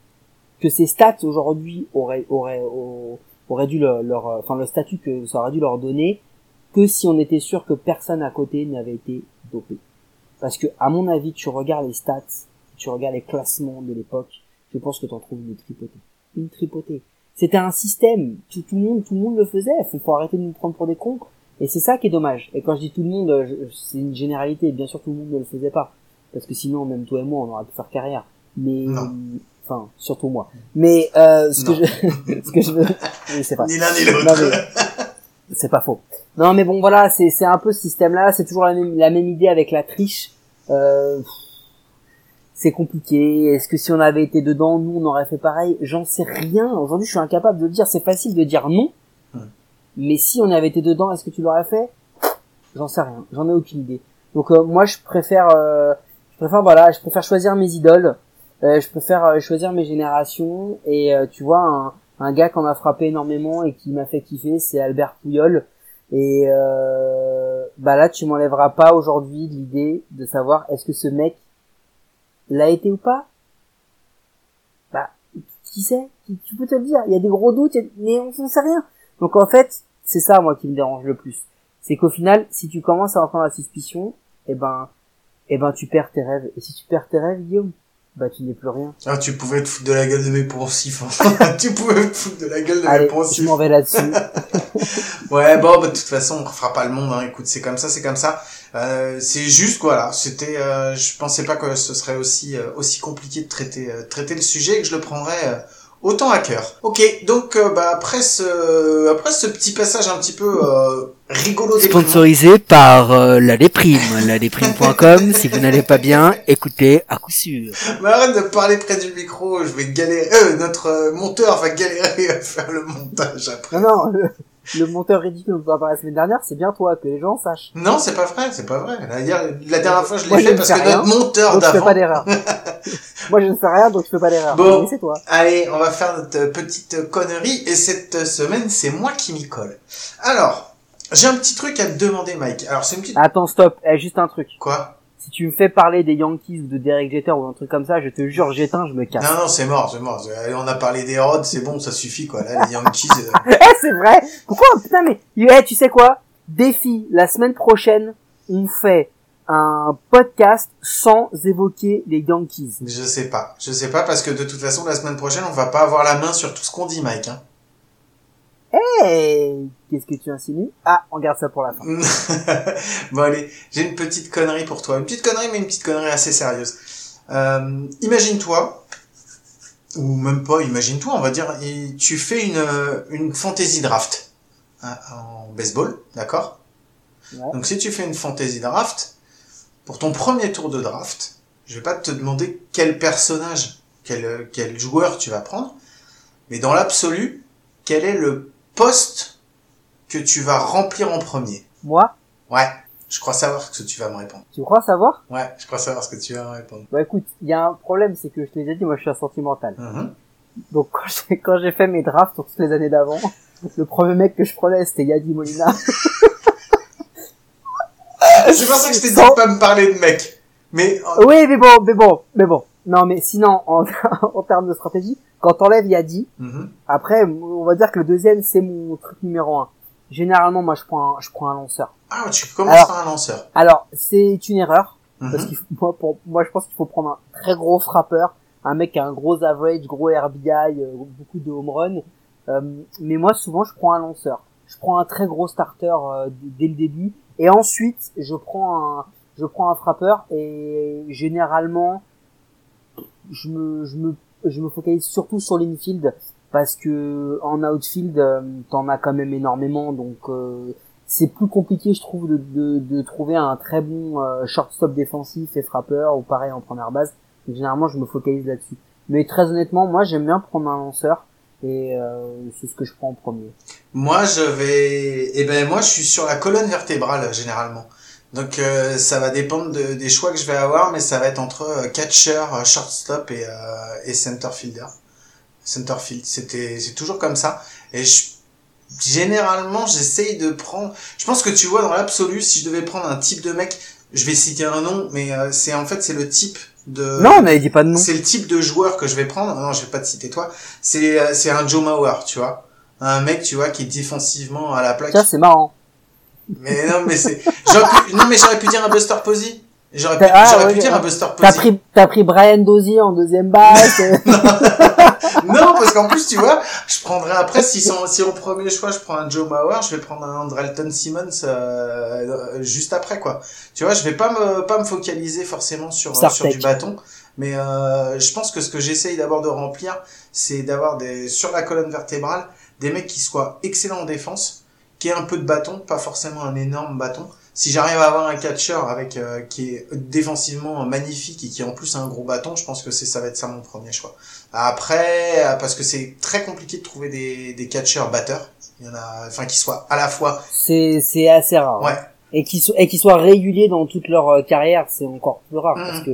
que ces stats aujourd'hui auraient auraient dû leur, leur enfin le statut que ça aurait dû leur donner que si on était sûr que personne à côté n'avait été dopé. Parce que à mon avis, tu regardes les stats, tu regardes les classements de l'époque, je pense que t'en trouves une tripotée. Une tripotée. C'était un système, tout, tout le monde, tout le monde le faisait. Faut, faut arrêter de nous prendre pour des cons. Et c'est ça qui est dommage. Et quand je dis tout le monde, euh, c'est une généralité. Bien sûr, tout le monde ne le faisait pas, parce que sinon, même toi et moi, on aurait pu faire carrière. Mais enfin, surtout moi. Mais euh, ce que je, ce que je veux, oui, c'est pas. Ni l'un ni l'autre. C'est pas faux. Non, mais bon, voilà, c'est c'est un peu ce système-là. C'est toujours la même, la même idée avec la triche. Euh, c'est compliqué. Est-ce que si on avait été dedans, nous, on aurait fait pareil? J'en sais rien. Aujourd'hui, je suis incapable de le dire. C'est facile de dire non. Ouais. Mais si on avait été dedans, est-ce que tu l'aurais fait? J'en sais rien. J'en ai aucune idée. Donc euh, moi, je préfère, euh, je préfère, voilà, je préfère choisir mes idoles. Euh, je préfère euh, choisir mes générations. Et euh, tu vois, un, un gars qu'on m'a frappé énormément et qui m'a fait kiffer, c'est Albert Pouyol. Et euh, bah là, tu m'enlèveras pas aujourd'hui l'idée de savoir est-ce que ce mec l'a été ou pas. Bah, qui sait? Tu peux te le dire. Il y a des gros doutes, mais on n'en sait rien. Donc en fait, c'est ça moi qui me dérange le plus. C'est qu'au final, si tu commences à entendre la suspicion, eh ben, eh ben, tu perds tes rêves. Et si tu perds tes rêves, Guillaume, bah tu n'es plus rien. Ah, tu pouvais te foutre de la gueule de mes poncifs. hein. tu pouvais te foutre de la gueule de mes Allez, je poncifs. m'en vais là-dessus. Ouais, bon, bah, de toute façon, on refera pas le monde. Hein. Écoute, c'est comme ça, c'est comme ça. Euh, c'est juste, voilà. C'était, euh, je pensais pas que ce serait aussi euh, aussi compliqué de traiter euh, traiter le sujet et que je le prendrais euh, autant à cœur. Ok, donc euh, bah après ce après ce petit passage un petit peu euh, rigolo déprimant. Sponsorisé par euh, la déprime, la déprime.com. si vous n'allez pas bien, écoutez à coup sûr. Mais arrête de parler près du micro, je vais galérer. Euh, notre euh, monteur va galérer à faire le montage après. Non, non, le, monteur ridicule dont on parlait la semaine dernière, c'est bien toi, que les gens sachent. Non, c'est pas vrai, c'est pas vrai. La, dernière fois, je l'ai fait ne parce fais que rien, notre monteur Donc je fais d'avant. pas d'erreur. Moi je ne fais rien, donc je fais pas d'erreur. Bon. C'est toi. Allez, on va faire notre petite connerie et cette semaine, c'est moi qui m'y colle. Alors, j'ai un petit truc à te demander, Mike. Alors, c'est une petite... Attends, stop. Eh, juste un truc. Quoi? Si tu me fais parler des Yankees ou de Derek Jeter ou un truc comme ça, je te jure, j'éteins, je me casse. Non, non, c'est mort, c'est mort. On a parlé des Rods, c'est bon, ça suffit, quoi. Là, les Yankees... euh, Eh, c'est vrai. Pourquoi? Putain, mais eh, tu sais quoi? Défi. La semaine prochaine, on fait un podcast sans évoquer les Yankees. je sais pas. Je sais pas parce que de toute façon, la semaine prochaine, on va pas avoir la main sur tout ce qu'on dit, Mike. Hein. Eh, qu'est-ce que tu insinues? Ah, on garde ça pour la fin. bon allez, j'ai une petite connerie pour toi. Une petite connerie, mais une petite connerie assez sérieuse. Euh, imagine-toi, ou même pas, imagine-toi, on va dire, et tu fais une, euh, une fantasy draft hein, en baseball, d'accord? Ouais. Donc si tu fais une fantasy draft, pour ton premier tour de draft, je vais pas te demander quel personnage, quel, euh, quel joueur tu vas prendre, mais dans l'absolu, quel est le poste que tu vas remplir en premier Moi, Ouais, je crois savoir ce que tu vas me répondre. tu crois savoir? Ouais, je crois savoir ce que tu vas me répondre. Bah écoute, il y a un problème, c'est que je te l'ai déjà dit, moi je suis un sentimental. Mhm. Donc quand j'ai, fait mes drafts sur toutes les années d'avant, le premier mec que je prenais c'était Yadi Molina. C'est pour ça que je t'ai dit de pas me parler de mec. Mais euh, oui, mais bon, mais bon, mais bon. Non, mais sinon, en, en termes de stratégie, quand t'enlèves Yadi, mhm. après, on va dire que le deuxième c'est mon truc numéro un. Généralement, moi je prends un, je prends un lanceur. ah, tu commences Alors- par un lanceur. Alors, c'est une erreur. Mhm. Parce qu'il moi, pour, moi, je pense qu'il faut prendre un très gros frappeur, un mec qui a un gros average, gros RBI, euh, beaucoup de home run. Euh, mais moi, souvent, je prends un lanceur. Je prends un très gros starter euh, dès le début, et ensuite, je prends un, je prends un frappeur. Et généralement, je me, je me, je me focalise surtout sur l'infield parce que en outfield, euh, t'en as quand même énormément, donc. euh, c'est plus compliqué, je trouve, de, de, de trouver un très bon euh, shortstop défensif et frappeur, ou pareil en première base. Donc, généralement, je me focalise là-dessus. Mais très honnêtement, moi, j'aime bien prendre un lanceur, et euh, c'est ce que je prends en premier. Moi, je vais... Eh ben, moi, je suis sur la colonne vertébrale, généralement. Donc, euh, ça va dépendre de- des choix que je vais avoir, mais ça va être entre euh, catcher, euh, shortstop et, euh, et center fielder. Center field, c'était, c'est toujours comme ça. Et je, généralement, j'essaye de prendre... Je pense que tu vois, dans l'absolu, si je devais prendre un type de mec, je vais citer un nom, mais euh, c'est en fait, c'est le type de... non, on avait dit pas de nom. C'est le type de joueur que je vais prendre. Non, je vais pas te citer toi. C'est euh, c'est un Joe Mauer, tu vois. un mec, tu vois, qui est défensivement à la plaque. Tiens, c'est marrant. Mais non, mais c'est, j'aurais pu- non, mais j'aurais pu dire un Buster Posey. J'aurais pu, Ah, ouais, pu dire un Buster T'as Posey. pris, t'as pris Brian Dozier en deuxième base. euh, Non, parce qu'en plus, tu vois, je prendrais après, si, sont, si au premier choix, je prends un Joe Mauer, je vais prendre un Andrelton Simmons euh, euh, juste après, quoi. Tu vois, je vais pas me, pas me focaliser forcément sur, Sartek. sur du bâton, mais euh, je pense que ce que j'essaye d'abord de remplir, c'est d'avoir des sur la colonne vertébrale des mecs qui soient excellents en défense, qui aient un peu de bâton, pas forcément un énorme bâton. Si j'arrive à avoir un catcher avec euh, qui est défensivement magnifique et qui en plus a un gros bâton, je pense que c'est ça va être ça mon premier choix. Après, euh, parce que c'est très compliqué de trouver des, des catcheurs batteurs. Il y en a, enfin, qui soient à la fois, c'est, c'est assez rare. ouais, Et qui so- et qui soient réguliers dans toute leur euh, carrière, c'est encore plus rare. Mhm. Parce que,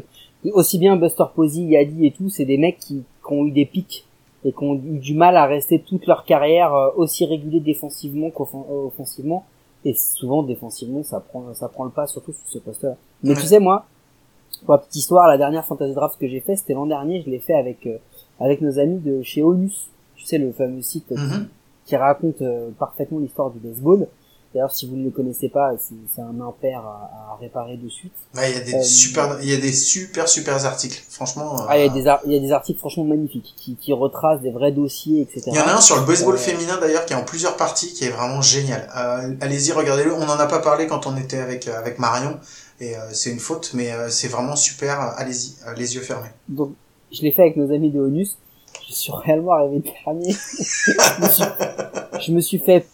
aussi bien Buster Posey, Yadi et tout, c'est des mecs qui, qui ont eu des pics et qui ont eu du mal à rester toute leur carrière euh, aussi réguliers défensivement qu'offensivement. Et souvent, défensivement, ça prend, ça prend le pas, surtout sur ce poste-là. Mais tu sais, moi, pour la petite histoire, la dernière fantasy draft que j'ai fait, c'était l'an dernier, je l'ai fait avec, euh, avec nos amis de chez Onus. Tu sais, le fameux site euh, Mhm. qui raconte euh, parfaitement l'histoire du baseball. D'ailleurs, si vous ne le connaissez pas, c'est un impair à, à réparer de suite. Ouais, il y a des Euh, super, il y a des super super articles. Franchement, euh, Ah, il y a des, ar- il y a des articles franchement magnifiques qui, qui retracent des vrais dossiers, etc. il y en a un sur le baseball Euh, féminin d'ailleurs qui est en plusieurs parties, qui est vraiment génial. Euh, Allez-y, regardez-le. On en a pas parlé quand on était avec euh, avec Marion, et euh, c'est une faute, mais euh, c'est vraiment super. Allez-y, euh, les yeux fermés. Donc, je l'ai fait avec nos amis de Onus. Je suis réellement arrivé dernier. je, me suis, je me suis fait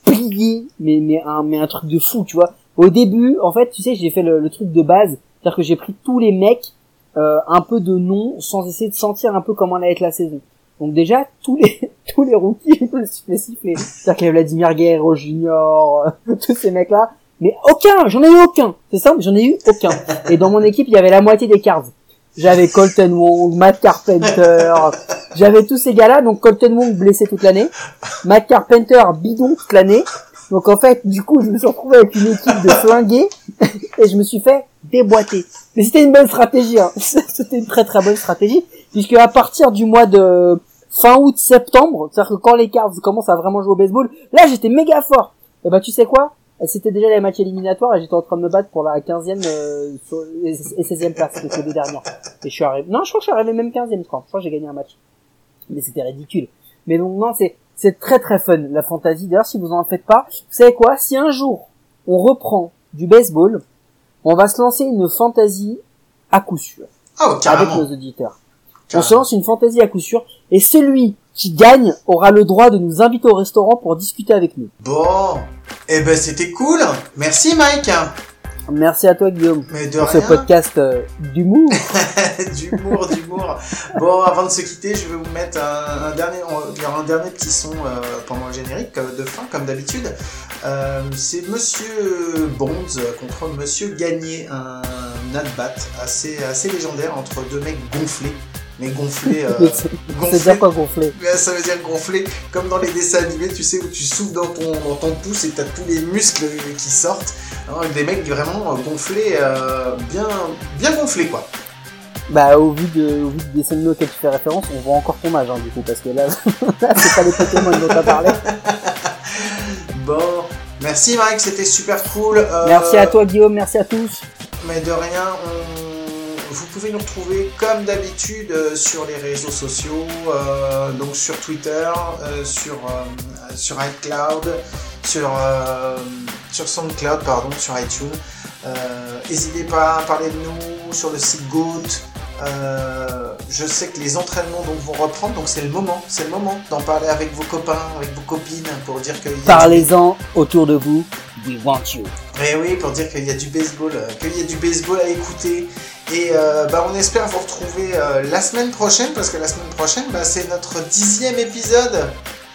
mais, mais, un, mais un truc de fou, tu vois. Au début, en fait, tu sais, j'ai fait le, le truc de base. C'est-à-dire que j'ai pris tous les mecs, euh, un peu de nom, sans essayer de sentir un peu comment allait être la saison. Donc déjà, tous les, tous les rookies, je me siffler. C'est-à-dire qu'il y avait Vladimir Guerrero Junior, euh, tous ces mecs-là. Mais aucun, j'en ai eu aucun. C'est simple, j'en ai eu aucun. Et dans mon équipe, il y avait la moitié des cards. J'avais Colton Wong, Matt Carpenter, j'avais tous ces gars-là, donc Colton Wong blessé toute l'année, Matt Carpenter bidon toute l'année. Donc en fait, du coup, je me suis retrouvé avec une équipe de flingués et je me suis fait déboîter. Mais c'était une bonne stratégie, hein. c'était une très très bonne stratégie, puisque à partir du mois de fin août, septembre, c'est-à-dire que quand les Cards commencent à vraiment jouer au baseball, là j'étais méga fort. Et bah tu sais quoi? C'était déjà les matchs éliminatoires et j'étais en train de me battre pour la 15e euh, et 16e place, donc les deux dernières. Et je suis arrivé, non je crois que je suis arrivé même 15e je crois, je crois que j'ai gagné un match. Mais c'était ridicule. Mais donc non, c'est c'est très très fun la fantasy. D'ailleurs, si vous en faites pas, vous savez quoi? Si un jour on reprend du baseball, on va se lancer une fantasy à coup sûr Ah, oh, avec nos auditeurs. On se lance une fantaisie à coup sûr et celui qui gagne aura le droit de nous inviter au restaurant pour discuter avec nous. Bon, eh ben c'était cool. Merci Mike. Merci à toi Guillaume Mais de pour ce podcast euh, d'humour. d'humour, d'humour. Bon, avant de se quitter, je vais vous mettre un, un dernier, un dernier petit son euh, pendant le générique de fin, comme d'habitude. Euh, c'est Monsieur Bonds contre Monsieur Gagné, un at-bat assez, assez légendaire entre deux mecs gonflés. Mais gonflés, euh, c'est- C'est dire quoi Ouais, ça veut dire gonflé, comme dans les dessins animés, tu sais, où tu souffles dans ton, dans ton pouce et t'as tous les muscles qui sortent. Alors, des mecs vraiment gonflés, euh, bien, bien gonflés, quoi. Bah au vu de au vu du dessin animé auquel tu fais référence, on voit encore ton âge hein, du coup parce que là, là c'est pas les Pokémon dont t'as parlé. Bon, merci Mike, c'était super cool. Euh, Merci à toi Guillaume, merci à tous. Mais de rien, on- vous pouvez nous retrouver comme d'habitude euh, sur les réseaux sociaux, euh, donc sur Twitter, euh, sur, sur iCloud, sur, sur SoundCloud, pardon, sur iTunes. N'hésitez pas à parler de nous sur le site Goat. Je sais que les entraînements vont reprendre, donc c'est le moment, c'est le moment d'en parler avec vos copains, avec vos copines, pour dire du- Parlez-en autour de vous. We want you. Eh oui, pour dire qu'il y a du baseball, euh, qu'il y a du baseball à écouter. Et euh, bah, on espère vous retrouver euh, la semaine prochaine, parce que la semaine prochaine, bah, c'est notre dixième épisode.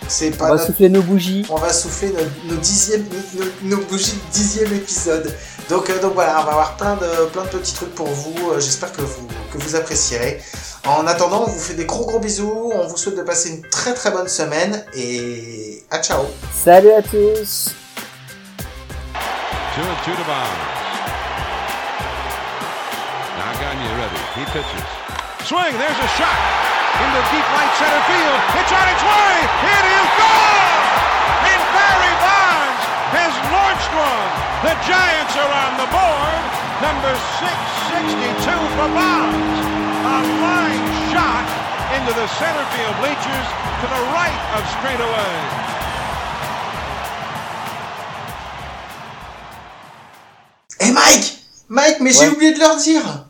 C'est On pas va notre- souffler nos bougies. on va souffler nos, nos dixièmes, nos, nos bougies de dixième épisode. Donc, euh, donc voilà, on va avoir plein de, plein de petits trucs pour vous. Euh, J'espère que vous, que vous apprécierez. En attendant, on vous fait des gros gros bisous. On vous souhaite de passer une très très bonne semaine. Et à ciao Salut à tous. Two and two to Bond. Now Gagne ready. He pitches. Swing. There's a shot into deep right center field. It's on its way. It is gone. And Barry Bonds has launched one. The Giants are on the board. Number 662 for Bonds. A line shot into the center field bleachers to the right of straightaway. Mais j'ai oublié de leur dire.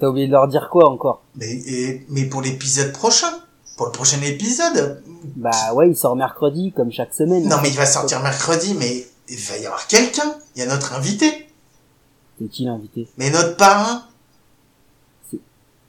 T'as oublié de leur dire quoi encore? Mais, et- mais pour l'épisode prochain. Pour le prochain épisode. Bah ouais, il sort mercredi comme chaque semaine. Non mais il va sortir mercredi, mais il va y avoir quelqu'un. Il y a notre invité. C'est qui l'invité? Mais notre parrain.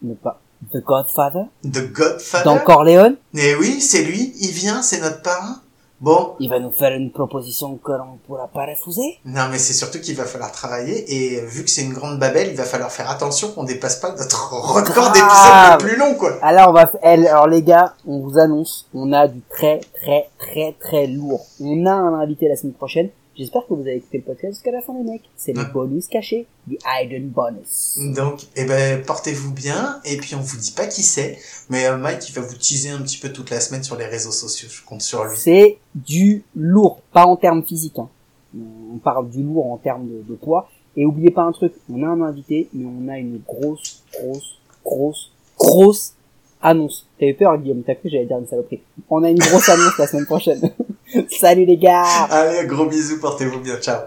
Ne pas. The Godfather? The Godfather. Dans Corleone? Mais oui, c'est lui, il vient, c'est notre parrain Bon, Il va nous faire une proposition que l'on pourra pas refuser non mais c'est surtout qu'il va falloir travailler, et vu que c'est une grande babelle, il va falloir faire attention qu'on dépasse pas notre record d'épisode le plus long, quoi Alors on va, alors les gars, on vous annonce, on a du très très très très lourd. On a un invité la semaine prochaine. J'espère que vous avez écouté le podcast jusqu'à la fin les mecs. C'est le bonus caché, du hidden bonus. Donc, eh ben, portez-vous bien, et puis on vous dit pas qui c'est, mais euh, Mike, il va vous teaser un petit peu toute la semaine sur les réseaux sociaux, je compte sur lui. C'est du lourd, pas en termes physiques. Hein. On parle du lourd en termes de, de poids. Et oubliez pas un truc, on a un invité, mais on a une grosse, grosse, grosse, grosse annonce. Eu peur Guillaume, t'as cru j'allais dire une saloperie. On a une grosse annonce la semaine prochaine. Salut les gars Allez, gros bisous, portez-vous bien, ciao